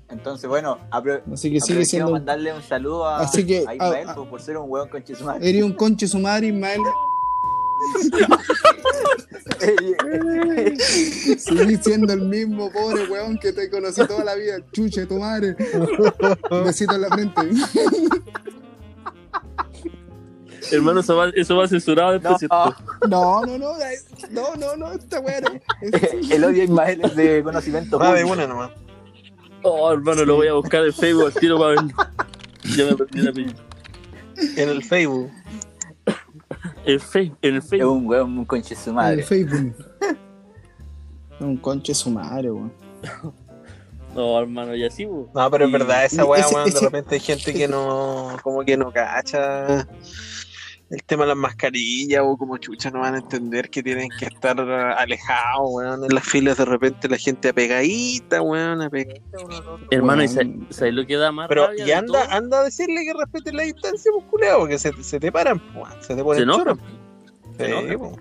Entonces, bueno, apro Así que sigue siendo. mandarle un saludo a, Así que, a Ismael ah, ah. por, ser un hueón con Chisumare. Eres un conche su madre, Ismael. Seguís siendo el mismo pobre weón que te conocí toda la vida. Chuche, tu madre. Un besito en la frente. Hermano, eso va, eso va censurado después. No, ¿cierto? No, no, no. No, no, no. Esta weón. el odio a Ismael es de conocimiento Ah, de una nomás. Oh, hermano, lo voy a buscar en Facebook al tiro para verlo. Ya me perdí la apellido. En el Facebook. En, Fe- el Es Facebook. un hueón con su En madre. Facebook. Un conche su madre, weón. No, hermano, y así, po. No, pero es verdad, esa weá, weón, de repente hay gente que no, como que no cacha el tema de las mascarillas o como chucha no van a entender que tienen que estar alejados, weón, en las filas de repente la gente apegadita, weón, apegadita. Hermano, ¿y Weón. sa- ¿sabes lo que da más Pero, rabia y anda, todo? anda a decirle que respeten la distancia muscular, porque se, se te paran, weón, se te ponen choros. Se Sí, enojan. po.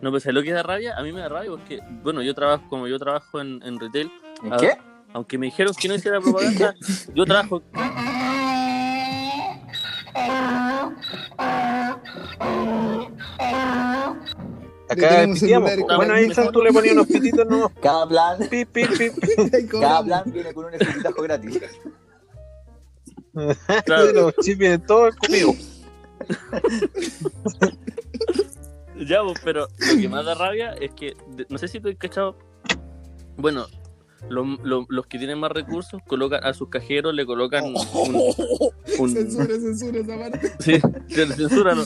No, pero ¿sabes lo que da rabia? A mí me da rabia porque, bueno, yo trabajo, como yo trabajo en, en retail, ¿En qué? aunque me dijeron que no hiciera propaganda, yo trabajo. Acá piteamos, con Bueno, ahí tú le ponías unos pititos, no, Cada plan, pip, pip. Ay, cada plan viene con un escupitajo gratis. Claro. Los chips vienen todos conmigo. Ya, pues, pero lo que más da rabia es que, no sé si has cachado, bueno, lo- lo- los que tienen más recursos colocan a sus cajeros, le colocan un... un- Censura, censura esa parte. sí, censura, ¿no?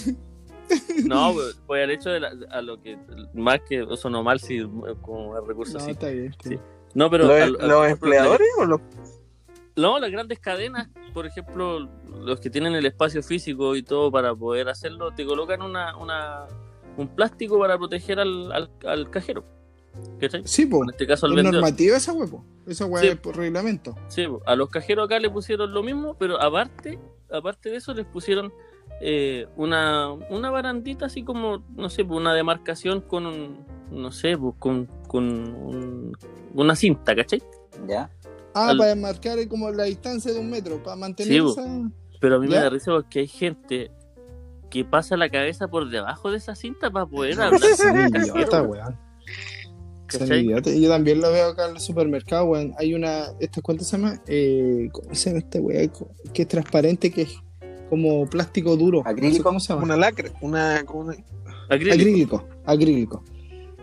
No, pues, al hecho de la- a lo que, más que eso no mal, sí, como el recurso, No, sí. está bien. Sí. No, pero... ¿Los, al- al- los ejemplo, empleadores o los No, las grandes cadenas, por ejemplo, los que tienen el espacio físico y todo para poder hacerlo, te colocan una, una un plástico para proteger al, al, al cajero. ¿Cachai? Sí, po. En este caso al Es vendedor. normativa esa huevo. Esa hueá Sí. es por reglamento. Sí, po. a los cajeros acá le pusieron lo mismo, pero aparte, aparte de eso les pusieron eh, una, una barandita así como, no sé, pues, una demarcación con un, no sé, pues, con, con un- una cinta, ¿cachai? ¿Ya? Ah, Al- para marcar como la distancia de un metro, para mantener Sí, po. esa. Pero a mí ¿Ya? me da risa porque hay gente que pasa la cabeza por debajo de esa cinta para poder hablar. Cajero, weón. Idiotas. Yo también lo veo acá en el supermercado, weón. Hay una. ¿Esta cuánto se llama? Eh, ¿Cómo se llama esta weá? Que es transparente, que es como plástico duro. ¿Acrílico? ¿Cómo se llama? una lacra, una, una- Acrílico. Acrílico. Acrílico.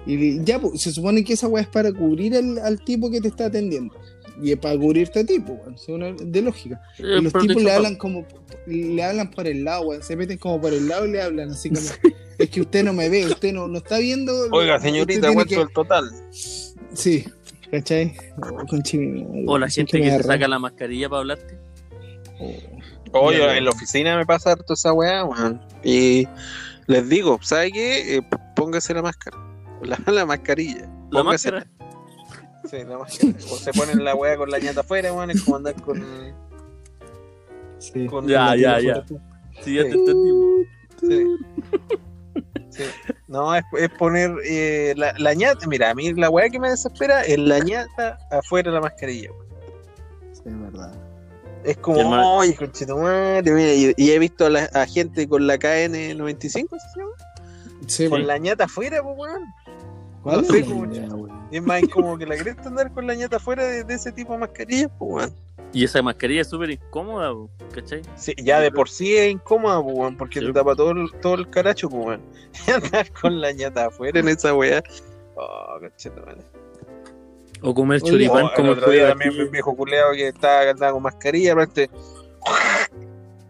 Y ya, pues, se supone que esa weá es para cubrir al, al tipo que te está atendiendo. Y es para cubrirte a ti, pues, de lógica. Y los tipos le hablan como, le hablan por el lado, weón. Se meten como por el lado y le hablan así como, es que usted no me ve, usted no, no está viendo. Oiga, señorita, vuelto que- el total. Sí, ¿cachai? Oh, mi madre, O la gente que se saca la mascarilla para hablarte. Oh, Oye, en la oficina me pasa harto esa weá, weón. Y les digo, ¿sabe qué? Eh, póngase la máscara. La, la mascarilla. La Póngase- máscara. Sí, la máscara. O se ponen la weá con la ñata afuera, weón. Es como andar con. sí. con Ya, ya, ya. afuera. Sí, ya Sí. te entendí. Sí. Sí. No, es, es poner eh, la, la ñata. Mira, a mí la weá que me desespera es la ñata afuera de la mascarilla. weón. Sí, es verdad. Es como, Hermano. oye, conchetumare, mira, y, y he visto a, la, a gente con la KN95, ¿sí se llama? Sí, Con la ñata afuera, pues, weón. ¿Cuál no sé es? Y más como que la cresta andar con la ñata afuera de, de ese tipo de mascarillas, pues, weón. Y esa mascarilla es súper incómoda, po, ¿cachai? Sí, ya de por sí es incómoda, pues, weón, porque Sí. te tapa todo el, todo el caracho, pues, weón. Y andar con la ñata afuera en esa weá. Oh, conchetumare. O comer choripán el como otro día también un viejo culeado que estaba andaba con mascarilla, aparte.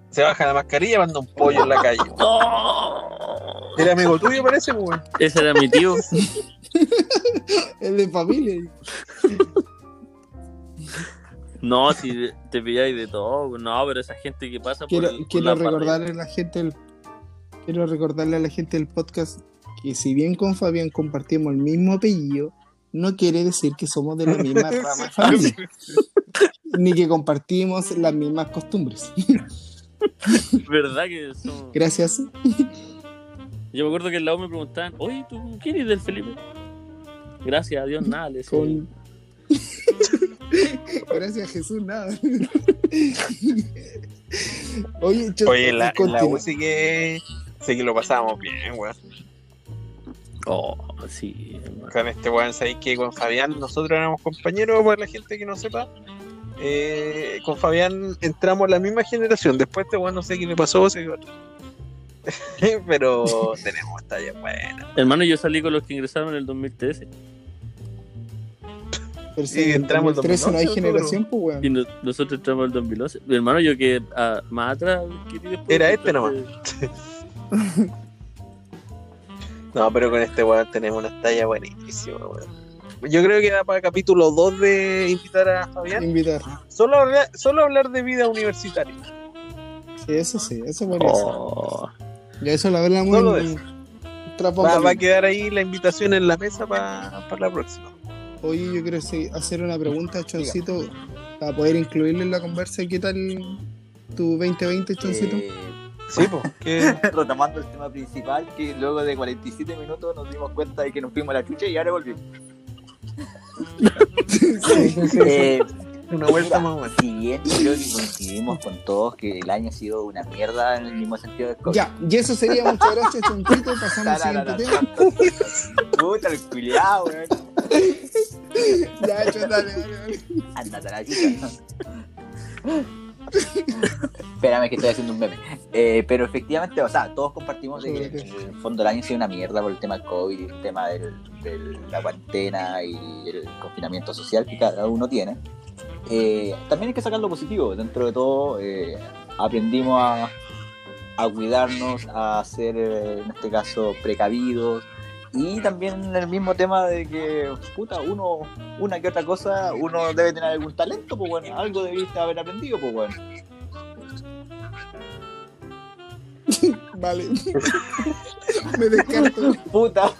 Se baja la mascarilla, manda un pollo en la calle. ¡Oh! Era amigo tuyo, parece, pues, weón. Ese era mi tío. Es de familia. No, si te pilláis de todo. No, pero esa gente que pasa por, Quiero, el- por quiero la recordarle a la gente del, quiero recordarle a la gente del podcast que si bien con Fabián compartimos el mismo apellido, no quiere decir que somos de la misma rama de familia, ni que compartimos las mismas costumbres. ¿Verdad que somos- Gracias. Yo me acuerdo que en la U me preguntaban, oye, ¿tú quién eres del Felipe? Gracias a Dios, nada, le. Con... Gracias Jesús, nada. Oye, Cho- Oye, la, la. U sí que, sí que lo pasábamos bien, weón. Oh, sí, hermano. Con este weón, sabéis que con Fabián nosotros éramos compañeros, para la gente que no sepa. Eh, con Fabián entramos en la misma generación. Después este weón no sé qué le pasó, se. Pero tenemos talla buena. Hermano, yo salí con los que ingresaron en el 2013 Pero si Sí, en entramos en 2013 no hay 2011 generación, pues weón. y no- nosotros entramos en el 2011. Mi hermano, yo que ah, más atrás después. Era este nomás. No, pero con este weón tenemos una talla buenísima, weón. Yo creo que da para capítulo 2 de invitar a Fabián. Invitar. Solo hablar, solo hablar de vida universitaria. Sí, eso sí, eso es buenísimo. Oh, Ya eso hablamos Solo en Trapo Va, va a quedar ahí la invitación en la mesa para la próxima. Oye, yo quiero hacer una pregunta, Choncito, para poder incluirle en la conversa. ¿Qué tal tu 2020, Choncito? Eh, Sí, pues. Que... retomando el tema principal, que luego de 47 minutos nos dimos cuenta de que nos fuimos a la chucha y ahora volvimos. Eh, Una vuelta más buena. si bien yo creo que coincidimos con todos que el año ha sido una mierda en el mismo sentido del COVID. Ya, y eso sería muchas gracias, Choncito. Pasamos al siguiente tema. Puta, el culiao, weón. Ya, Chon, dale, dale, dale. Ándate a la chica. Espérame que estoy haciendo un meme. Eh, pero efectivamente, o sea, todos compartimos de que el fondo del año ha sido una mierda por el tema del COVID, el tema de la cuarentena y el confinamiento social que cada uno tiene. Eh, también hay que sacar lo positivo. Dentro de todo, eh, aprendimos a, a cuidarnos, a ser, en este caso, precavidos. Y también el mismo tema de que, puta, uno, una que otra cosa, uno debe tener algún talento, pues bueno, algo debiste haber aprendido, pues bueno. Vale. Me descarto. Puta.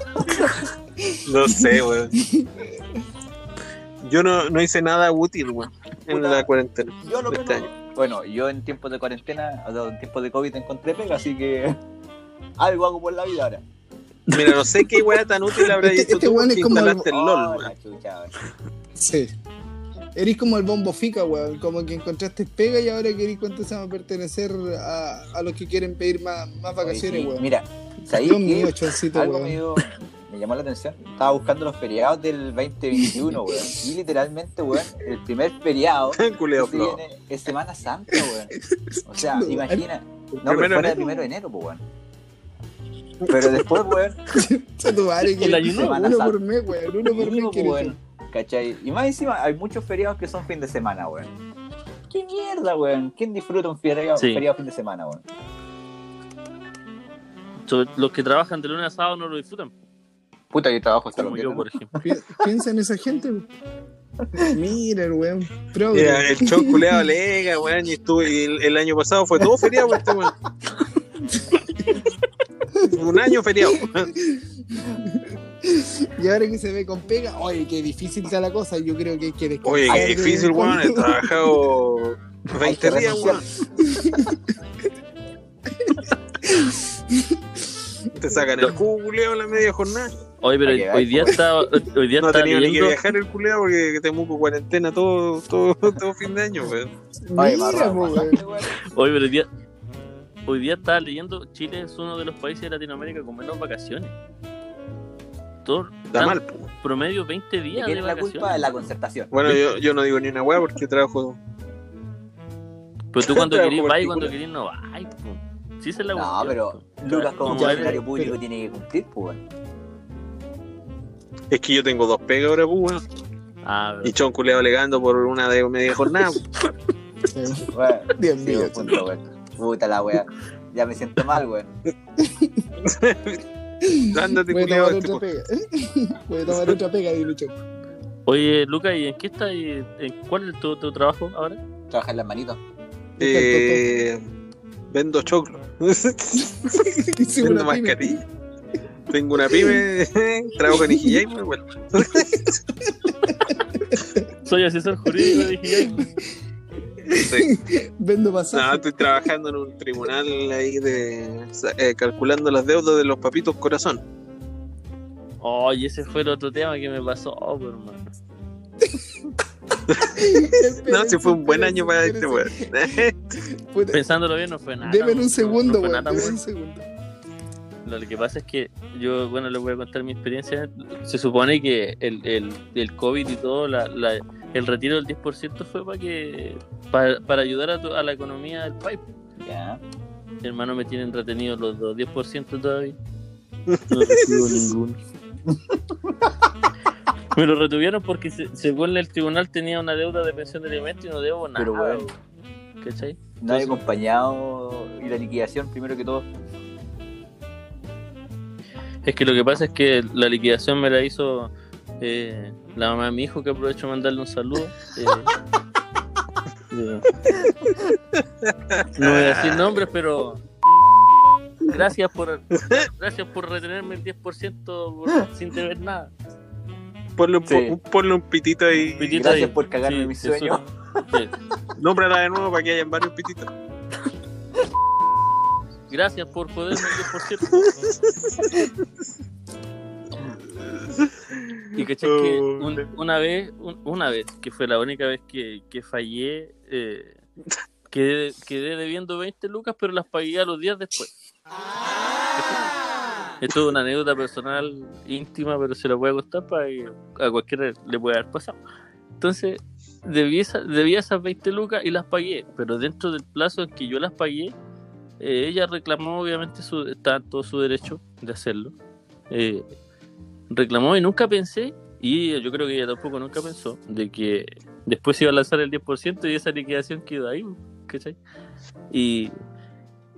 No sé, weón. Yo no, no hice nada útil, weón, en Puta. la cuarentena. Yo lo este Bueno, yo en tiempos de cuarentena, o sea, en tiempos de COVID encontré pega, así que algo hago por la vida ahora. Mira, no sé qué weá tan útil habrá Este- hecho este tú weón es como el- instalaste el LOL, Oh, weón. la chucha, weón. Sí. Eres como el bombo fica, weón. Como que encontraste pega y ahora querés cuánto se va a pertenecer a, a los que quieren pedir más, más vacaciones, sí, weón. Mira, ¿sabéis mío, choncito, Algo me, dio- me llamó la atención. Estaba buscando los feriados del 2021, weón. Y literalmente, weón, el primer feriado que Culeo viene es Semana Santa, weón. O sea, No, imagina. No, primero pero fuera de el primero de enero, pues, weón. Pero después, weón, Che, tu madre, que El ayuno, uno por mes, weón. Uno por mes Y más encima, hay muchos feriados que son fin de semana, weón. ¿Qué mierda, weón? ¿Quién disfruta un feriado, Sí. feriado fin de semana, weón? los que trabajan de lunes a sábado no lo disfrutan, Puta, yo trabajo hasta como los yo, por ejemplo. Piensa en esa gente, weón. Mira, el weón. Mira, el show culeado lega, weón, y estuve, el, el año pasado fue todo feriado, weón, este weón. Un año feriado. Y ahora que se ve con pega, oye, qué difícil está la cosa. Yo creo que hay que descansar. Oye, qué difícil, weón, he trabajado Hay 20 que días, weón. Te sacan el jugo culeado en la media jornada. Oye, pero hoy día está, hoy día No está tenía ni que viajar el culeado porque tengo cuarentena todo, todo, todo fin de año, weón. Weón. Oye, pero hoy día, hoy día estaba leyendo, Chile es uno de los países de Latinoamérica con menos vacaciones. Está tan- mal, po. promedio 20 ¿De días de es la vacaciones. culpa? De la concertación. Bueno, yo, yo no digo ni una weá porque trabajo. Pero tú cuando querís vas y cuando querís no vas. po. Sí, es la No, cuestión, pero. Lucas como funcionario pero- público tiene que cumplir, pues. Es que yo tengo dos pegas ahora, pues, weón. Ah, Y chon culeado alegando por una de media jornada. Weón, Dios mío, punto. Puta la wea. Ya me siento mal, weón. Ándate, Voy a tomar este otra pega. Voy a tomar otra pega, dile Choco. Oye, Lucas, ¿y en qué estás? ¿En ¿Cuál es tu, tu trabajo ahora? Trabaja en las manitos. Eh, vendo choclo. Vendo mascarilla. Tengo una pyme, trabajo en Ijillay, muy bueno. Soy asesor jurídico de Higay. Sí. Vendo No, pasajes. estoy trabajando en un tribunal ahí de eh, calculando las deudas de los papitos corazón. Oh, y ese fue el otro tema que me pasó, oh, hermano. No, si fue un buen año para este weón. Pensándolo bien, no fue nada. Deme no, un segundo, no weón. Deme bueno. un segundo. Lo que pasa es que yo, bueno, les voy a contar mi experiencia. Se supone que el, el, el COVID y todo, la, la- el retiro del 10% fue para que para, para ayudar a, tu- a la economía del país. Ya. Hermano, me tienen retenido los dos 10% todavía. No recibo ninguno. Me lo retuvieron porque se- según el tribunal tenía una deuda de pensión de alimentos y no debo nada. Pero, weón. ¿Cachai? No hay acompañado y la liquidación primero que todo. Es que lo que pasa es que la liquidación me la hizo eh, la mamá de mi hijo, que aprovecho de mandarle un saludo. eh, eh, no voy a decir nombres, pero gracias por gracias por retenerme el 10% por- sin deber nada. Ponle un, po- Sí. un- ponle un pitito ahí. Pitito Gracias ahí. por cagarme mi eso- sueño. sí. Nómbrala de nuevo para que hayan varios pititos. Gracias por joderme el 10%. Y cachai que Oh. un- una vez, un- una vez, que fue la única vez que, que fallé, eh, quedé, quedé debiendo 20 lucas, pero las pagué a los días después. Esto es una anécdota personal íntima, pero se la voy a contar para que a cualquiera le pueda haber pasado. Entonces, debí esa- debía esas 20 lucas y las pagué, pero dentro del plazo en que yo las pagué, eh, ella reclamó, obviamente, su, está en todo su derecho de hacerlo. Eh, reclamó y nunca pensé, y yo creo que ella tampoco nunca pensó, de que después se iba a lanzar el 10% y esa liquidación quedó ahí, ¿cachai? Y,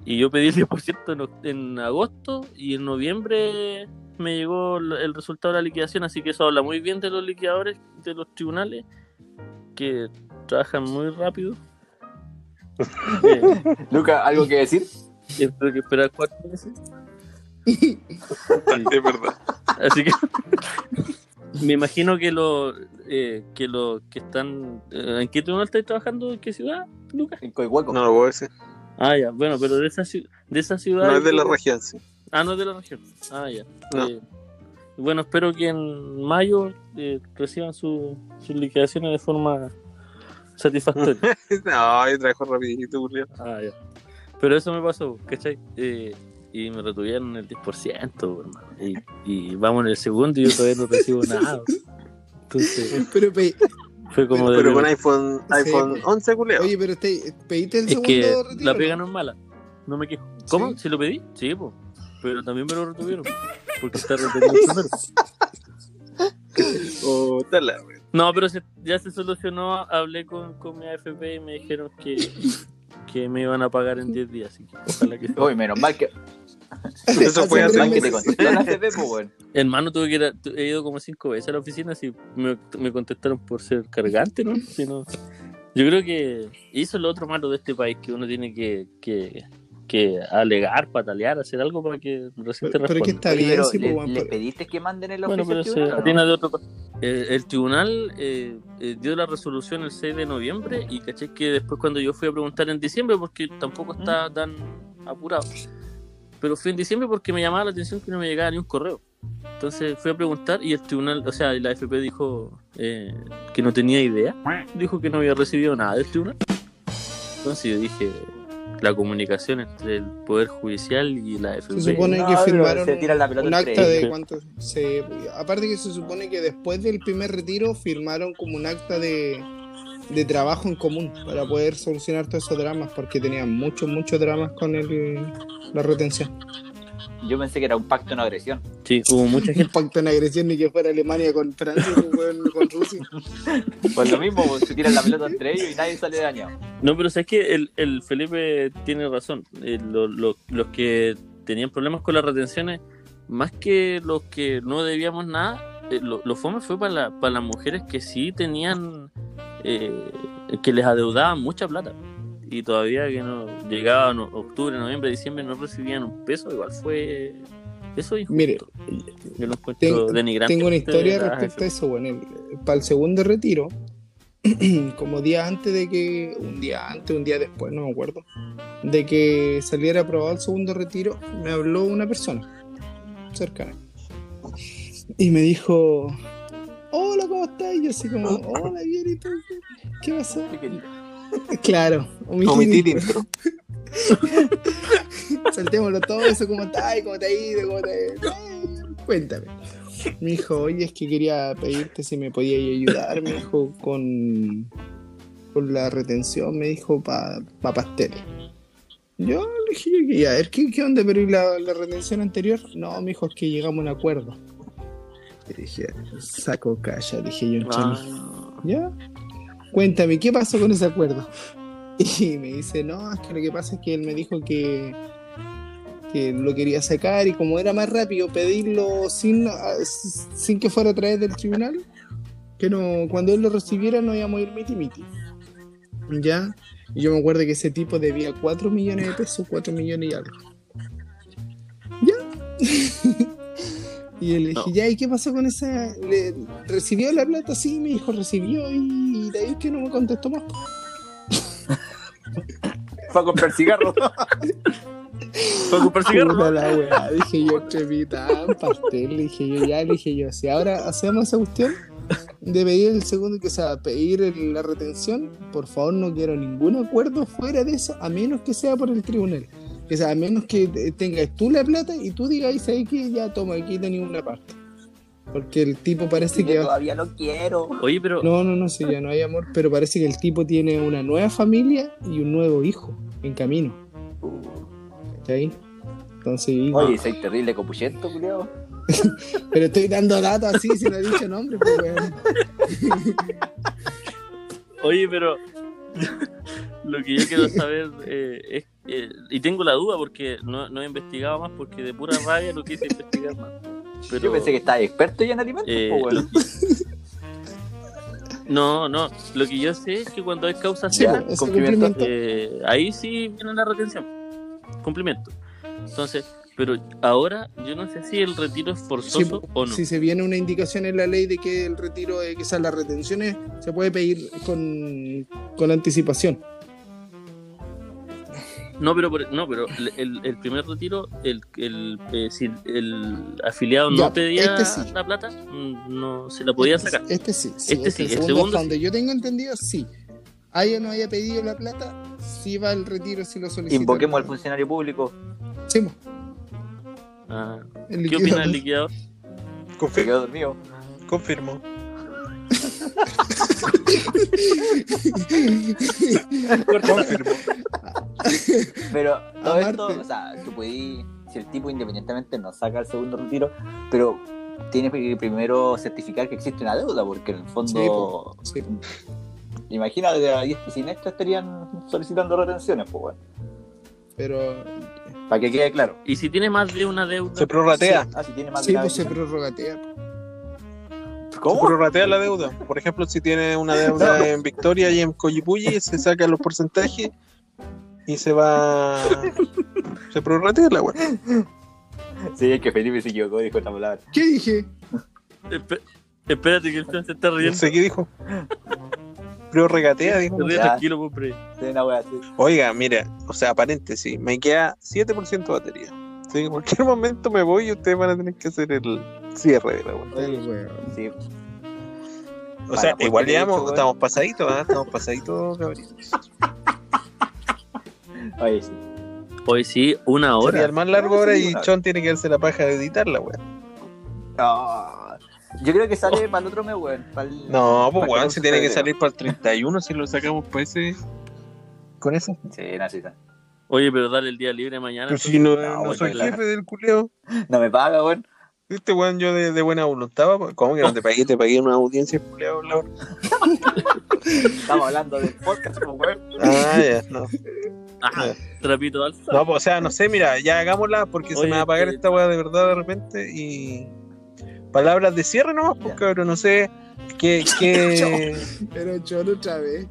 y yo pedí el 10% en, en agosto y en noviembre me llegó el resultado de la liquidación, así que eso habla muy bien de los liquidadores, de los tribunales, que trabajan muy rápido. Eh, Luca, ¿algo que decir? Tengo que esperar cuatro meses. Es verdad. Así que me imagino que los eh, que los que están eh, ¿en qué tribunal estáis trabajando? ¿En qué ciudad, Lucas? En Coihueco. No lo puedo decir. Ah, ya, bueno, pero de esa de esa ciudad. No es de la región, sí. Ah, no es de la región. Ah, ya. No. Eh, bueno, espero que en mayo eh, reciban su- sus liquidaciones de forma satisfactoria. No, yo trabajo rapidito, Julián. Ah, ya. Pero eso me pasó, ¿cachai? Eh, y me retuvieron el 10%, hermano. Y, y vamos en el segundo y yo todavía no recibo nada. Entonces, Pero, pe- fue como de. Pero con iPhone, Sí, iPhone pues. 11, Julián. oye, pero te, pediste el es segundo que retiro. la pega no es mala. No me quejo. ¿Cómo? Sí. ¿Si lo pedí? Sí, pues. Pero también me lo retuvieron. Porque está retenido el primero. Oh, tala, güey. No, pero se- ya se solucionó. Hablé con, con mi AFP y me dijeron que, que me iban a pagar en 10 días. Así que ojalá que sea. Uy, menos mal que, Eso fue Hace que te contestó la pues. Hermano, tuve que ir a- he ido como cinco veces a la oficina, así me, me contestaron por ser cargante, ¿no? Si no- yo creo que eso es lo otro malo de este país, que uno tiene que, que, que alegar, patalear, hacer algo para que recién te Pero, pero es que está bien, pero sí, ¿le- pues, weón, ¿les pero- pediste que manden el Bueno, pero al se tribunal, no? atina de otro Eh, el tribunal eh, eh, dio la resolución el 6 de noviembre y caché que después cuando yo fui a preguntar en diciembre, porque tampoco está tan apurado, pero fui en diciembre porque me llamaba la atención que no me llegaba ni un correo. Entonces fui a preguntar y el tribunal, o sea, la AFP dijo eh, que no tenía idea, dijo que no había recibido nada del tribunal. Entonces yo dije, la comunicación entre el Poder Judicial y la AFP. Se supone que firmaron se tiran la pelota un acta de cuánto se aparte que se supone que después del primer retiro firmaron como un acta de, de trabajo en común para poder solucionar todos esos dramas porque tenían muchos muchos dramas con el, la retención Yo pensé que era un pacto de no agresión. Sí, hubo mucha Un gente. pacto en agresión ni que fuera Alemania con Francia pues, con Rusia. Pues lo mismo, pues, se tiran la pelota entre ellos y nadie sale dañado. No, pero sabes que el, el Felipe tiene razón. Eh, lo- lo- los que tenían problemas con las retenciones, más que los que no debíamos nada, eh, lo, lo fome fue para, la- para las mujeres que sí tenían, eh, que les adeudaban mucha plata. Y todavía que no llegaban octubre, noviembre, diciembre, no recibían un peso, igual fue. Eso es injusto. Mire, Yo lo encuentro Tengo, denigrante. tengo una historia respecto a eso. Bueno, para el segundo retiro, como día antes de que, un día antes, un día después, no me acuerdo, de que saliera aprobado el segundo retiro, me habló una persona cercana y me dijo: Y yo, así como, Hola, bien, ¿y tú? ¿Qué pasó? Claro, Omití intro. Saltémoslo todo eso, ¿cómo estás? ¿Cómo te ha ido? ¿Cómo te ha ido? Eh, Cuéntame. Me dijo, oye, es que quería pedirte si me podías ayudar, me dijo, con, con la retención, me dijo, para pa pasteles. Yo le dije, ver, ¿qué, qué onda? Pero ¿y la, la retención anterior? No, me dijo, es que llegamos a un acuerdo. Dije, saco calla, dije yo, en. Ah, ¿Ya? Cuéntame, ¿qué pasó con ese acuerdo? Y me dice, no, es que lo que pasa es que él me dijo que, que lo quería sacar y como era más rápido pedirlo sin, ah, sin que fuera a través del tribunal, que no, cuando él lo recibiera no íbamos a ir miti miti. ¿Ya? Y yo me acuerdo que ese tipo debía 4 millones de pesos, 4 millones y algo. ¿Ya? y yo le dije, No. ya, ¿y qué pasó con esa? ¿Le- ¿Recibió la plata? Sí, mi hijo recibió y de ahí que no me contestó más. Fue a comprar cigarros. ¿Para comprar cigarros? La weá, dije yo, trepitán, pastel, le dije yo, ya, le dije yo, si ahora hacemos esa cuestión de pedir el segundo, que sea pedir el- la retención, por favor no quiero ningún acuerdo fuera de eso, a menos que sea por el tribunal. O sea, a menos que eh, tengas tú la plata y tú digas, ¿sabes que Ya toma, aquí tenés una parte. Porque el tipo parece que Yo todavía no quiero. Oye, pero No, no, no, sí, ya no hay amor, pero parece que el tipo tiene una nueva familia y un nuevo hijo en camino. ¿Cachai? Entonces, y- Oye, soy terrible copuchento, culiao. Pero estoy dando datos así, si no he dicho nombre, pues weón. Oye, pero lo que yo quiero saber eh, es, eh, y tengo la duda porque no, no he investigado más porque de pura rabia no quise investigar más. Pero, Yo pensé que estaba experto ya en alimentos, eh, weón. No, no, lo que yo sé es que cuando hay causa Sí, cumplimiento. eh, ahí sí viene la retención. Cumplimiento. Entonces, pero ahora yo no sé si el retiro es Sí, forzoso o no. Si se viene una indicación en la ley de que el retiro, de que sean las retenciones, se puede pedir con, con anticipación. No, pero por- no, pero el, el- primer retiro, el, el, eh, si el afiliado Ya, no pedía este sí. la plata, mm, no se la podía Este- sacar. Este sí, sí, Este sí, el segundo, segundo hasta sí. donde yo tengo entendido, sí. Haya o no haya pedido la plata, sí va el retiro si lo solicita. Invoquemos al funcionario público. Sí, Ah, ¿Qué opina el liquidador. liquidador? Confirmo. Confirmo. Pero todo Amarte. esto, o sea, tú si el tipo independientemente no saca el segundo retiro, pero tienes que primero certificar que existe una deuda, porque en el fondo, Sí, po. Sí, po. imagínate, y sin esto estarían solicitando retenciones, pues bueno, pero para que quede claro. Y si tiene más de una deuda, Se prorratea. Ah, si tiene más sí, de una pues se vez. ¿Cómo? prorratea la deuda. Por ejemplo, si tiene una deuda en Victoria y en Coyipulli, se sacan los porcentajes y se va. Se prorratea la weá. Sí, es que Felipe se equivocó, dijo esta palabra. ¿Qué dije? espe- espérate que el se está No riendo. sé qué dijo. Prorregatea, dijo. Se ríe Ya. tranquilo, pues, hombre. Sí, una wea así. Oiga, mira, o sea, paréntesis, me queda 7% de batería. Así que en cualquier momento me voy y ustedes van a tener que hacer el cierre de la weá. El weón. Sí. O sea, Para, igual llevamos, weón- estamos pasaditos, ¿ah? Estamos pasaditos, cabritos. Oye, sí. Hoy sí, una Sería hora. el más largo ahora sí, y una- Chon tiene que darse la paja de editar la weá. Ah, yo creo que sale para el otro mes, weón. el- No, pues weón, si tiene que salir para el 31 si lo sacamos para ese. Con eso. Sí, necesita. Oye, pero dale el día libre mañana. Pero si no, No, no bueno, soy claro. jefe del culiao. No me paga, weón. Este weón yo de, de buena voluntad. ¿cómo que no te pagué? Te pagué una audiencia, Laura. Estamos hablando del podcast, pues, weón. Ah, ya, no. Ajá, trapito alza. No, pues, o sea, no sé, mira, ya hagámosla porque se me va a apagar este- esta weá de verdad de repente y. Palabras de cierre nomás, pues Ya. cabrón, no sé. ¿Qué, qué... Pero cholo otra vez.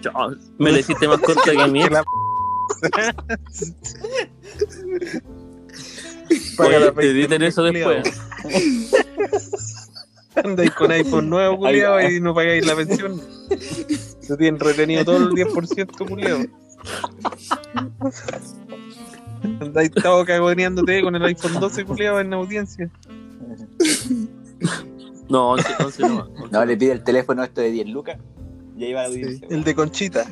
Chao, Me la hiciste más corta que a mí. Paga Oye, la te editen eso después. Andáis con iPhone nuevo, culiao, y no pagáis la pensión. Te tienen retenido todo el 10%, culiao. Andáis todo cagoneándote con el iPhone 12, culiao, en la audiencia. No, 11, 11 no. No, le pide el teléfono esto de 10 lucas. Y ahí va la audiencia. El de Conchita.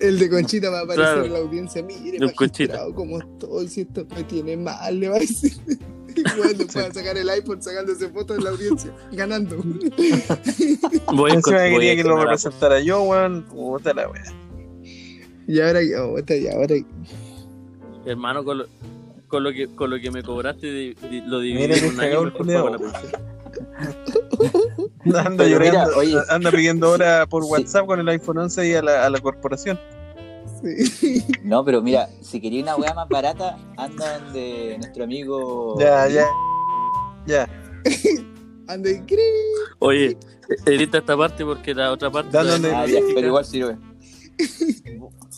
El de Conchita va a aparecer Claro. en la audiencia. Mire, El Conchita. magistrado, como estoy, si esto me tiene mal, le va a decir. Cuando pueda sacar el iPhone sacándose fotos en la audiencia, ganando. Voy a quería que lo representara yo, weón. Puta la wea. Y ahora, oh, y ahora, Hermano, con lo, con lo que con lo que me cobraste, di- di- lo dividí Mira que en un cagado año. el Anda mira, llorando, oye. anda pidiendo hora por Sí. WhatsApp con el iPhone 11 y a la, a la corporación. sí. No, pero mira, si quería una weá más barata, anda donde nuestro amigo. Ya, ya. Ya. Anda y. Oye, edita esta parte porque la otra parte. Ah, ya, pero igual sirve.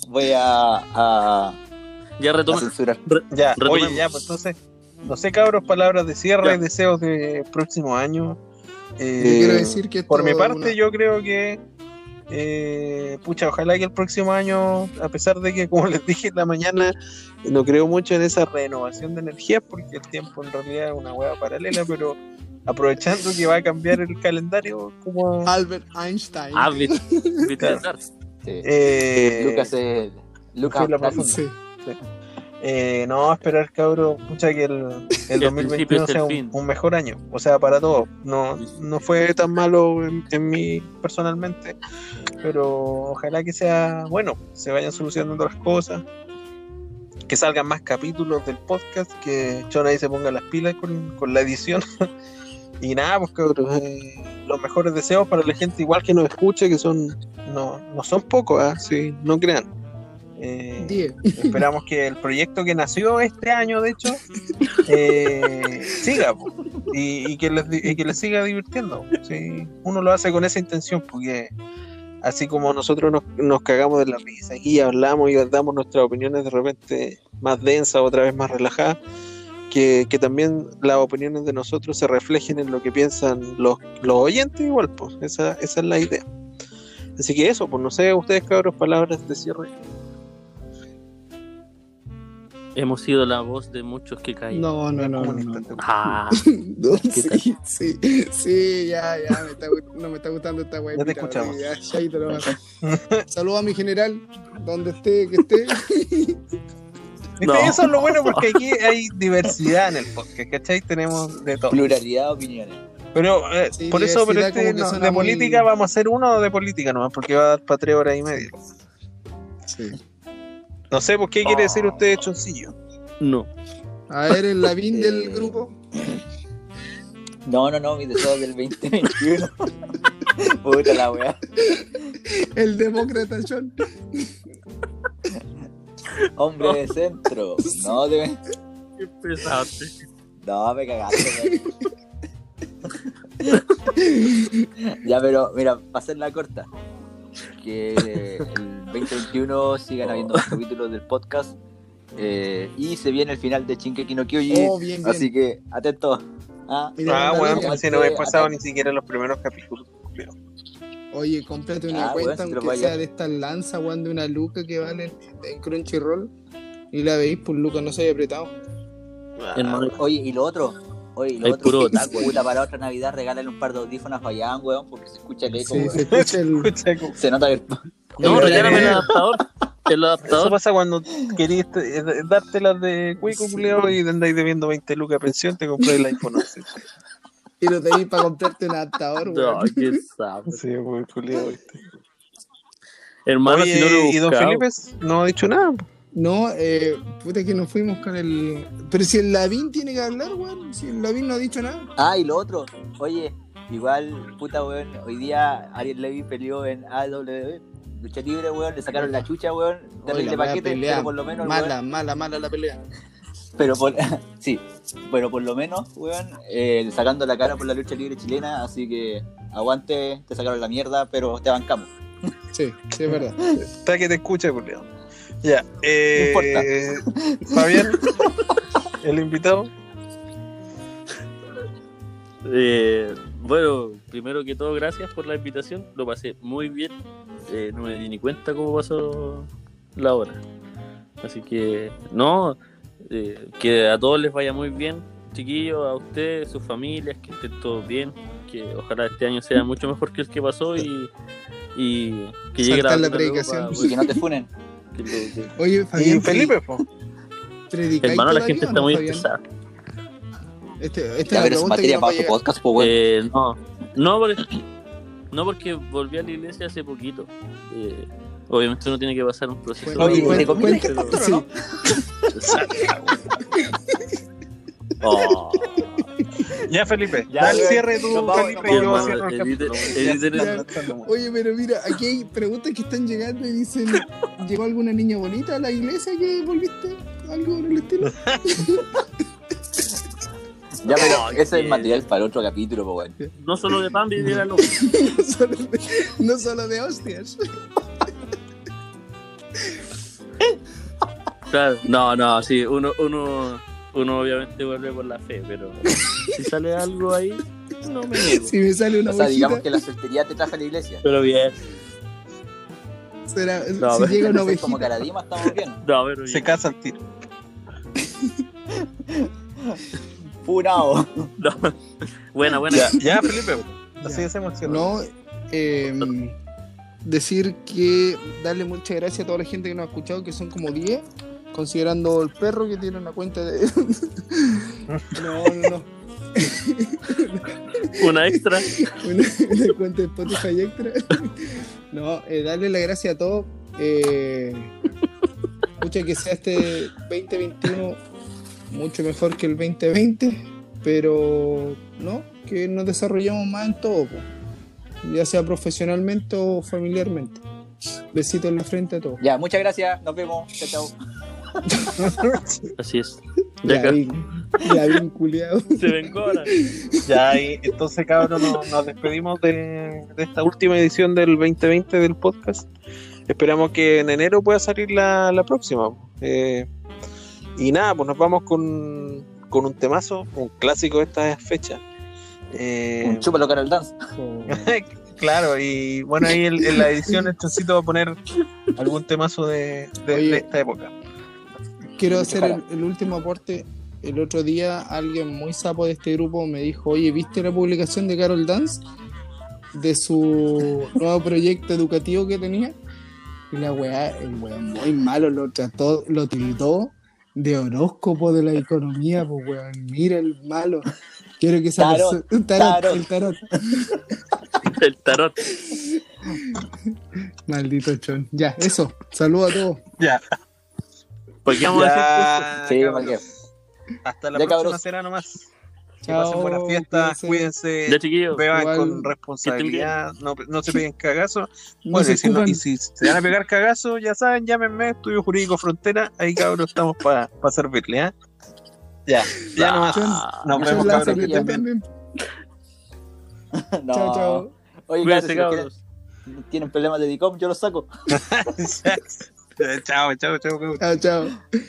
Voy a, Ya retoma. censurar. Ya, Retomemos. oye, ya, pues entonces, no sé, cabros, palabras de cierre Ya. y deseos de próximo año. Eh, Yo quiero decir que por mi parte, una- yo creo que, eh, pucha, ojalá que el próximo año, a pesar de que, como les dije en la mañana, no creo mucho en esa renovación de energías, porque el tiempo en realidad es una hueá paralela, pero aprovechando que va a cambiar el calendario, como. Albert Einstein. Ah, Claro. Dark. Sí. eh, Lucas es. Lucas. Sí. Eh, no, esperar, cabro, pucha que el, el el 2021 principio es el sea un, mejor año, o sea, para todos. No, no fue tan malo en, en mí personalmente, pero ojalá que sea bueno, se vayan solucionando las cosas, que salgan más capítulos del podcast, que John ahí se ponga las pilas con, con la edición. y nada, pues cabros, eh, los mejores deseos para la gente igual que nos escuche, que son no, no son pocos, ¿ah? sí, no crean. Eh. Esperamos que el proyecto que nació este año, de hecho, eh, siga po, y, y que les, y que les siga divirtiendo. ¿sí? Uno lo hace con esa intención, porque así como nosotros nos, nos cagamos de la risa y hablamos y damos nuestras opiniones de repente más densas, otra vez más relajadas, que, que también las opiniones de nosotros se reflejen en lo que piensan los, los oyentes, igual, pues esa, esa es la idea. Así que eso, pues no sé, ustedes cabros, palabras de cierre. Hemos sido la voz de muchos que caen. No, no, no, no. No. Ah, No, ¿Qué tal? sí, sí, sí, ya, ya, me está, no me está gustando esta weá. Ya te escuchamos. Ya, nomás. Saludos a mi general, donde esté, que esté. Eso es lo bueno porque aquí hay diversidad en el podcast, ¿cachai? Tenemos de todo. Pluralidad de opiniones. Pero eh, Sí, por eso, pero este no, de muy- política vamos a hacer uno de política nomás, porque va a dar para tres horas y media. Sí. No sé, ¿por qué quiere Oh. decir usted choncillo? no. A ver, el Lavín del Eh. grupo. No, no, no, mi deseo del 2021. Puta la weá. El demócrata John. Hombre de centro. No, te... Qué pesaste. no me cagaste. weón. ya, pero mira, para hacer la corta. Que el 2021 sigan habiendo más capítulos del podcast. eh, y se viene el final de Shinkeki no Kyojin. Oh, bien, bien. Así que, atentos. Ah, Mira, ah, bueno, pues si no he pasado ni siquiera los primeros capítulos. Oye, cómprate una Ah, cuenta, si lo aunque sea de estas lanzas, weón, de una luca que valen en Crunchyroll. Y la veis por luca, no se haya apretado. Ah, Hermano, Oye, y lo otro. Oye, lo Hay otro. puro otaku. Puta, para otra Navidad regálale un par de audífonos a Fayán, weón, porque se escucha el eco, Sí, weón. se escucha el. Se nota que. no, regálame el adaptador. El Eso adaptador. pasa cuando querís eh, darte las de cuico, culiao, y te andáis debiendo 20 lucas de pensión, te compré el iPhone 11. Y lo tenéis para comprarte un adaptador, No, weón. qué sabe. Sí, muy culiao, ¿viste? Hermano, Oye, si no lo he ¿y don. Felipe no ha dicho nada? No, eh, puta que nos fuimos con el. Pero si el Lavín tiene que hablar, weón. Si el Lavín no ha dicho nada. Ah, y lo otro, oye, igual, puta, weón, hoy día Ariel Levy peleó en AW, lucha libre, weón, le sacaron la chucha, weón, terrible paquete, pelea pero por lo menos, Mala, weón, mala, mala la pelea. pero por, sí, pero por lo menos, weón, eh, sacando la cara por la lucha libre chilena, así que aguante, te sacaron la mierda, pero te bancamos. Sí, sí, es verdad. Está que te escucha, culiao. Ya, eh, Fabián, el invitado. Eh, bueno, primero que todo, gracias por la invitación. Lo pasé muy bien. Eh, no me di ni cuenta cómo pasó la hora. Así que, no, eh, que a todos les vaya muy bien, chiquillos, a ustedes, sus familias, que estén todos bien. Que ojalá este año sea mucho mejor que el que pasó y, y que llegue Saltar la vacuna luego predicación. pa- Y que no te funen. Oye, Y Fabián. Felipe, po. ¿predicáis Hermano, la gente está no, muy Fabián? pesada. Este, esta Ya, es materia a para tu podcast, pues, weón. Eh, no, no porque, no porque volví a la iglesia hace poquito. Eh, obviamente uno tiene que pasar un proceso. Bueno, Oye, ¿te comiste el pastor o sí. no? Oh, Ya, Felipe, Ya, da el weón. cierre tú, Felipe, yo cierro el capítulo. ya, ya. Oye, pero mira, aquí hay preguntas que están llegando y dicen: ¿Llegó alguna niña bonita a la iglesia que volviste? ¿Algo por el estilo? Ya, pero ese es material para otro capítulo, pues, weón. no solo de pan viviera loco. no, solo de, no solo de hostias. Claro, no, no, sí, uno, uno, uno obviamente vuelve por la fe, pero si sale algo ahí, no me niego. Si me sale una O sea, bolsita, digamos que la soltería te trajo a la iglesia. Pero bien, será, No, si pero- llega una Entonces, como ovejita. Caradima estamos bien. no, pero Se bien. casa al tiro. Funao. No. Buena, buena. Ya, ya, Felipe, así Ya. hacemos. No, eh, decir que darle muchas gracias a toda la gente que nos ha escuchado, que son como 10, considerando el perro que tiene una cuenta de. no, no, no. Una extra. Una, una cuenta de Spotify extra. no, eh, darle las gracias a todos. Eh, mucha que sea este 2021 mucho mejor que el 2020, pero no, que nos desarrollemos más en todo, po. ya sea profesionalmente o familiarmente. Besito en la frente a todos. Ya, muchas gracias. Nos vemos. Chao, chao. Así es. Ya ya vi, culiao. Se vengó ahora. Ya, y entonces, cabrón, nos, nos despedimos de, de esta última edición del 2020 del podcast. Esperamos que en enero pueda salir la, la próxima. Eh, y nada, pues nos vamos con, con un temazo, un clásico de esta fecha. Eh, Un chúpalo Carol Dance. claro, y bueno, ahí en, en la edición el Choncito va a poner algún temazo de, de- Oye. de esta época. Quiero hacer el último aporte. El otro día alguien muy sapo de este grupo me dijo, oye, ¿viste la publicación de Carol Dance? De su nuevo proyecto educativo que tenía. Y la weá, el weón muy malo lo trató, lo tildó de horóscopo de la economía, pues weón, mira el malo. Quiero que esa Tarot, tarot, tarot. el tarot. El tarot. Maldito chon. Ya, eso. Saludos a todos. Ya, ¿Por qué vamos a ya, Sí, cabros. Maquia. Hasta la Ya, próxima cabros. será nomás. Que Chao, pasen buenas fiestas, cuídense. cuídense, Ya, chiquillos. beban Igual, con responsabilidad, no, no se peguen cagazos. No Bueno, si, no- y si se van a pegar cagazos, ya saben, llámenme, Estudio Jurídico Frontera, ahí cabros estamos para servirle, ¿ah? Ya, ya Ah, nomás. Nos vemos, cabros. que que estén estén bien. bien. No. Chao, chao. Oye, Cuídense, cabros, tienen problemas de DICOM, yo los saco. chao, chao, chao. Chao, chao.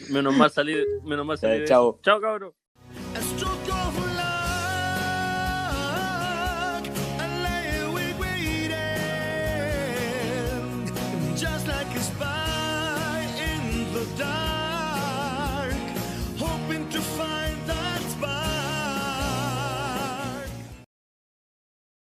Menos mal salir, menos mal salir. Eh, chao. Chao, cabrón. Just like a.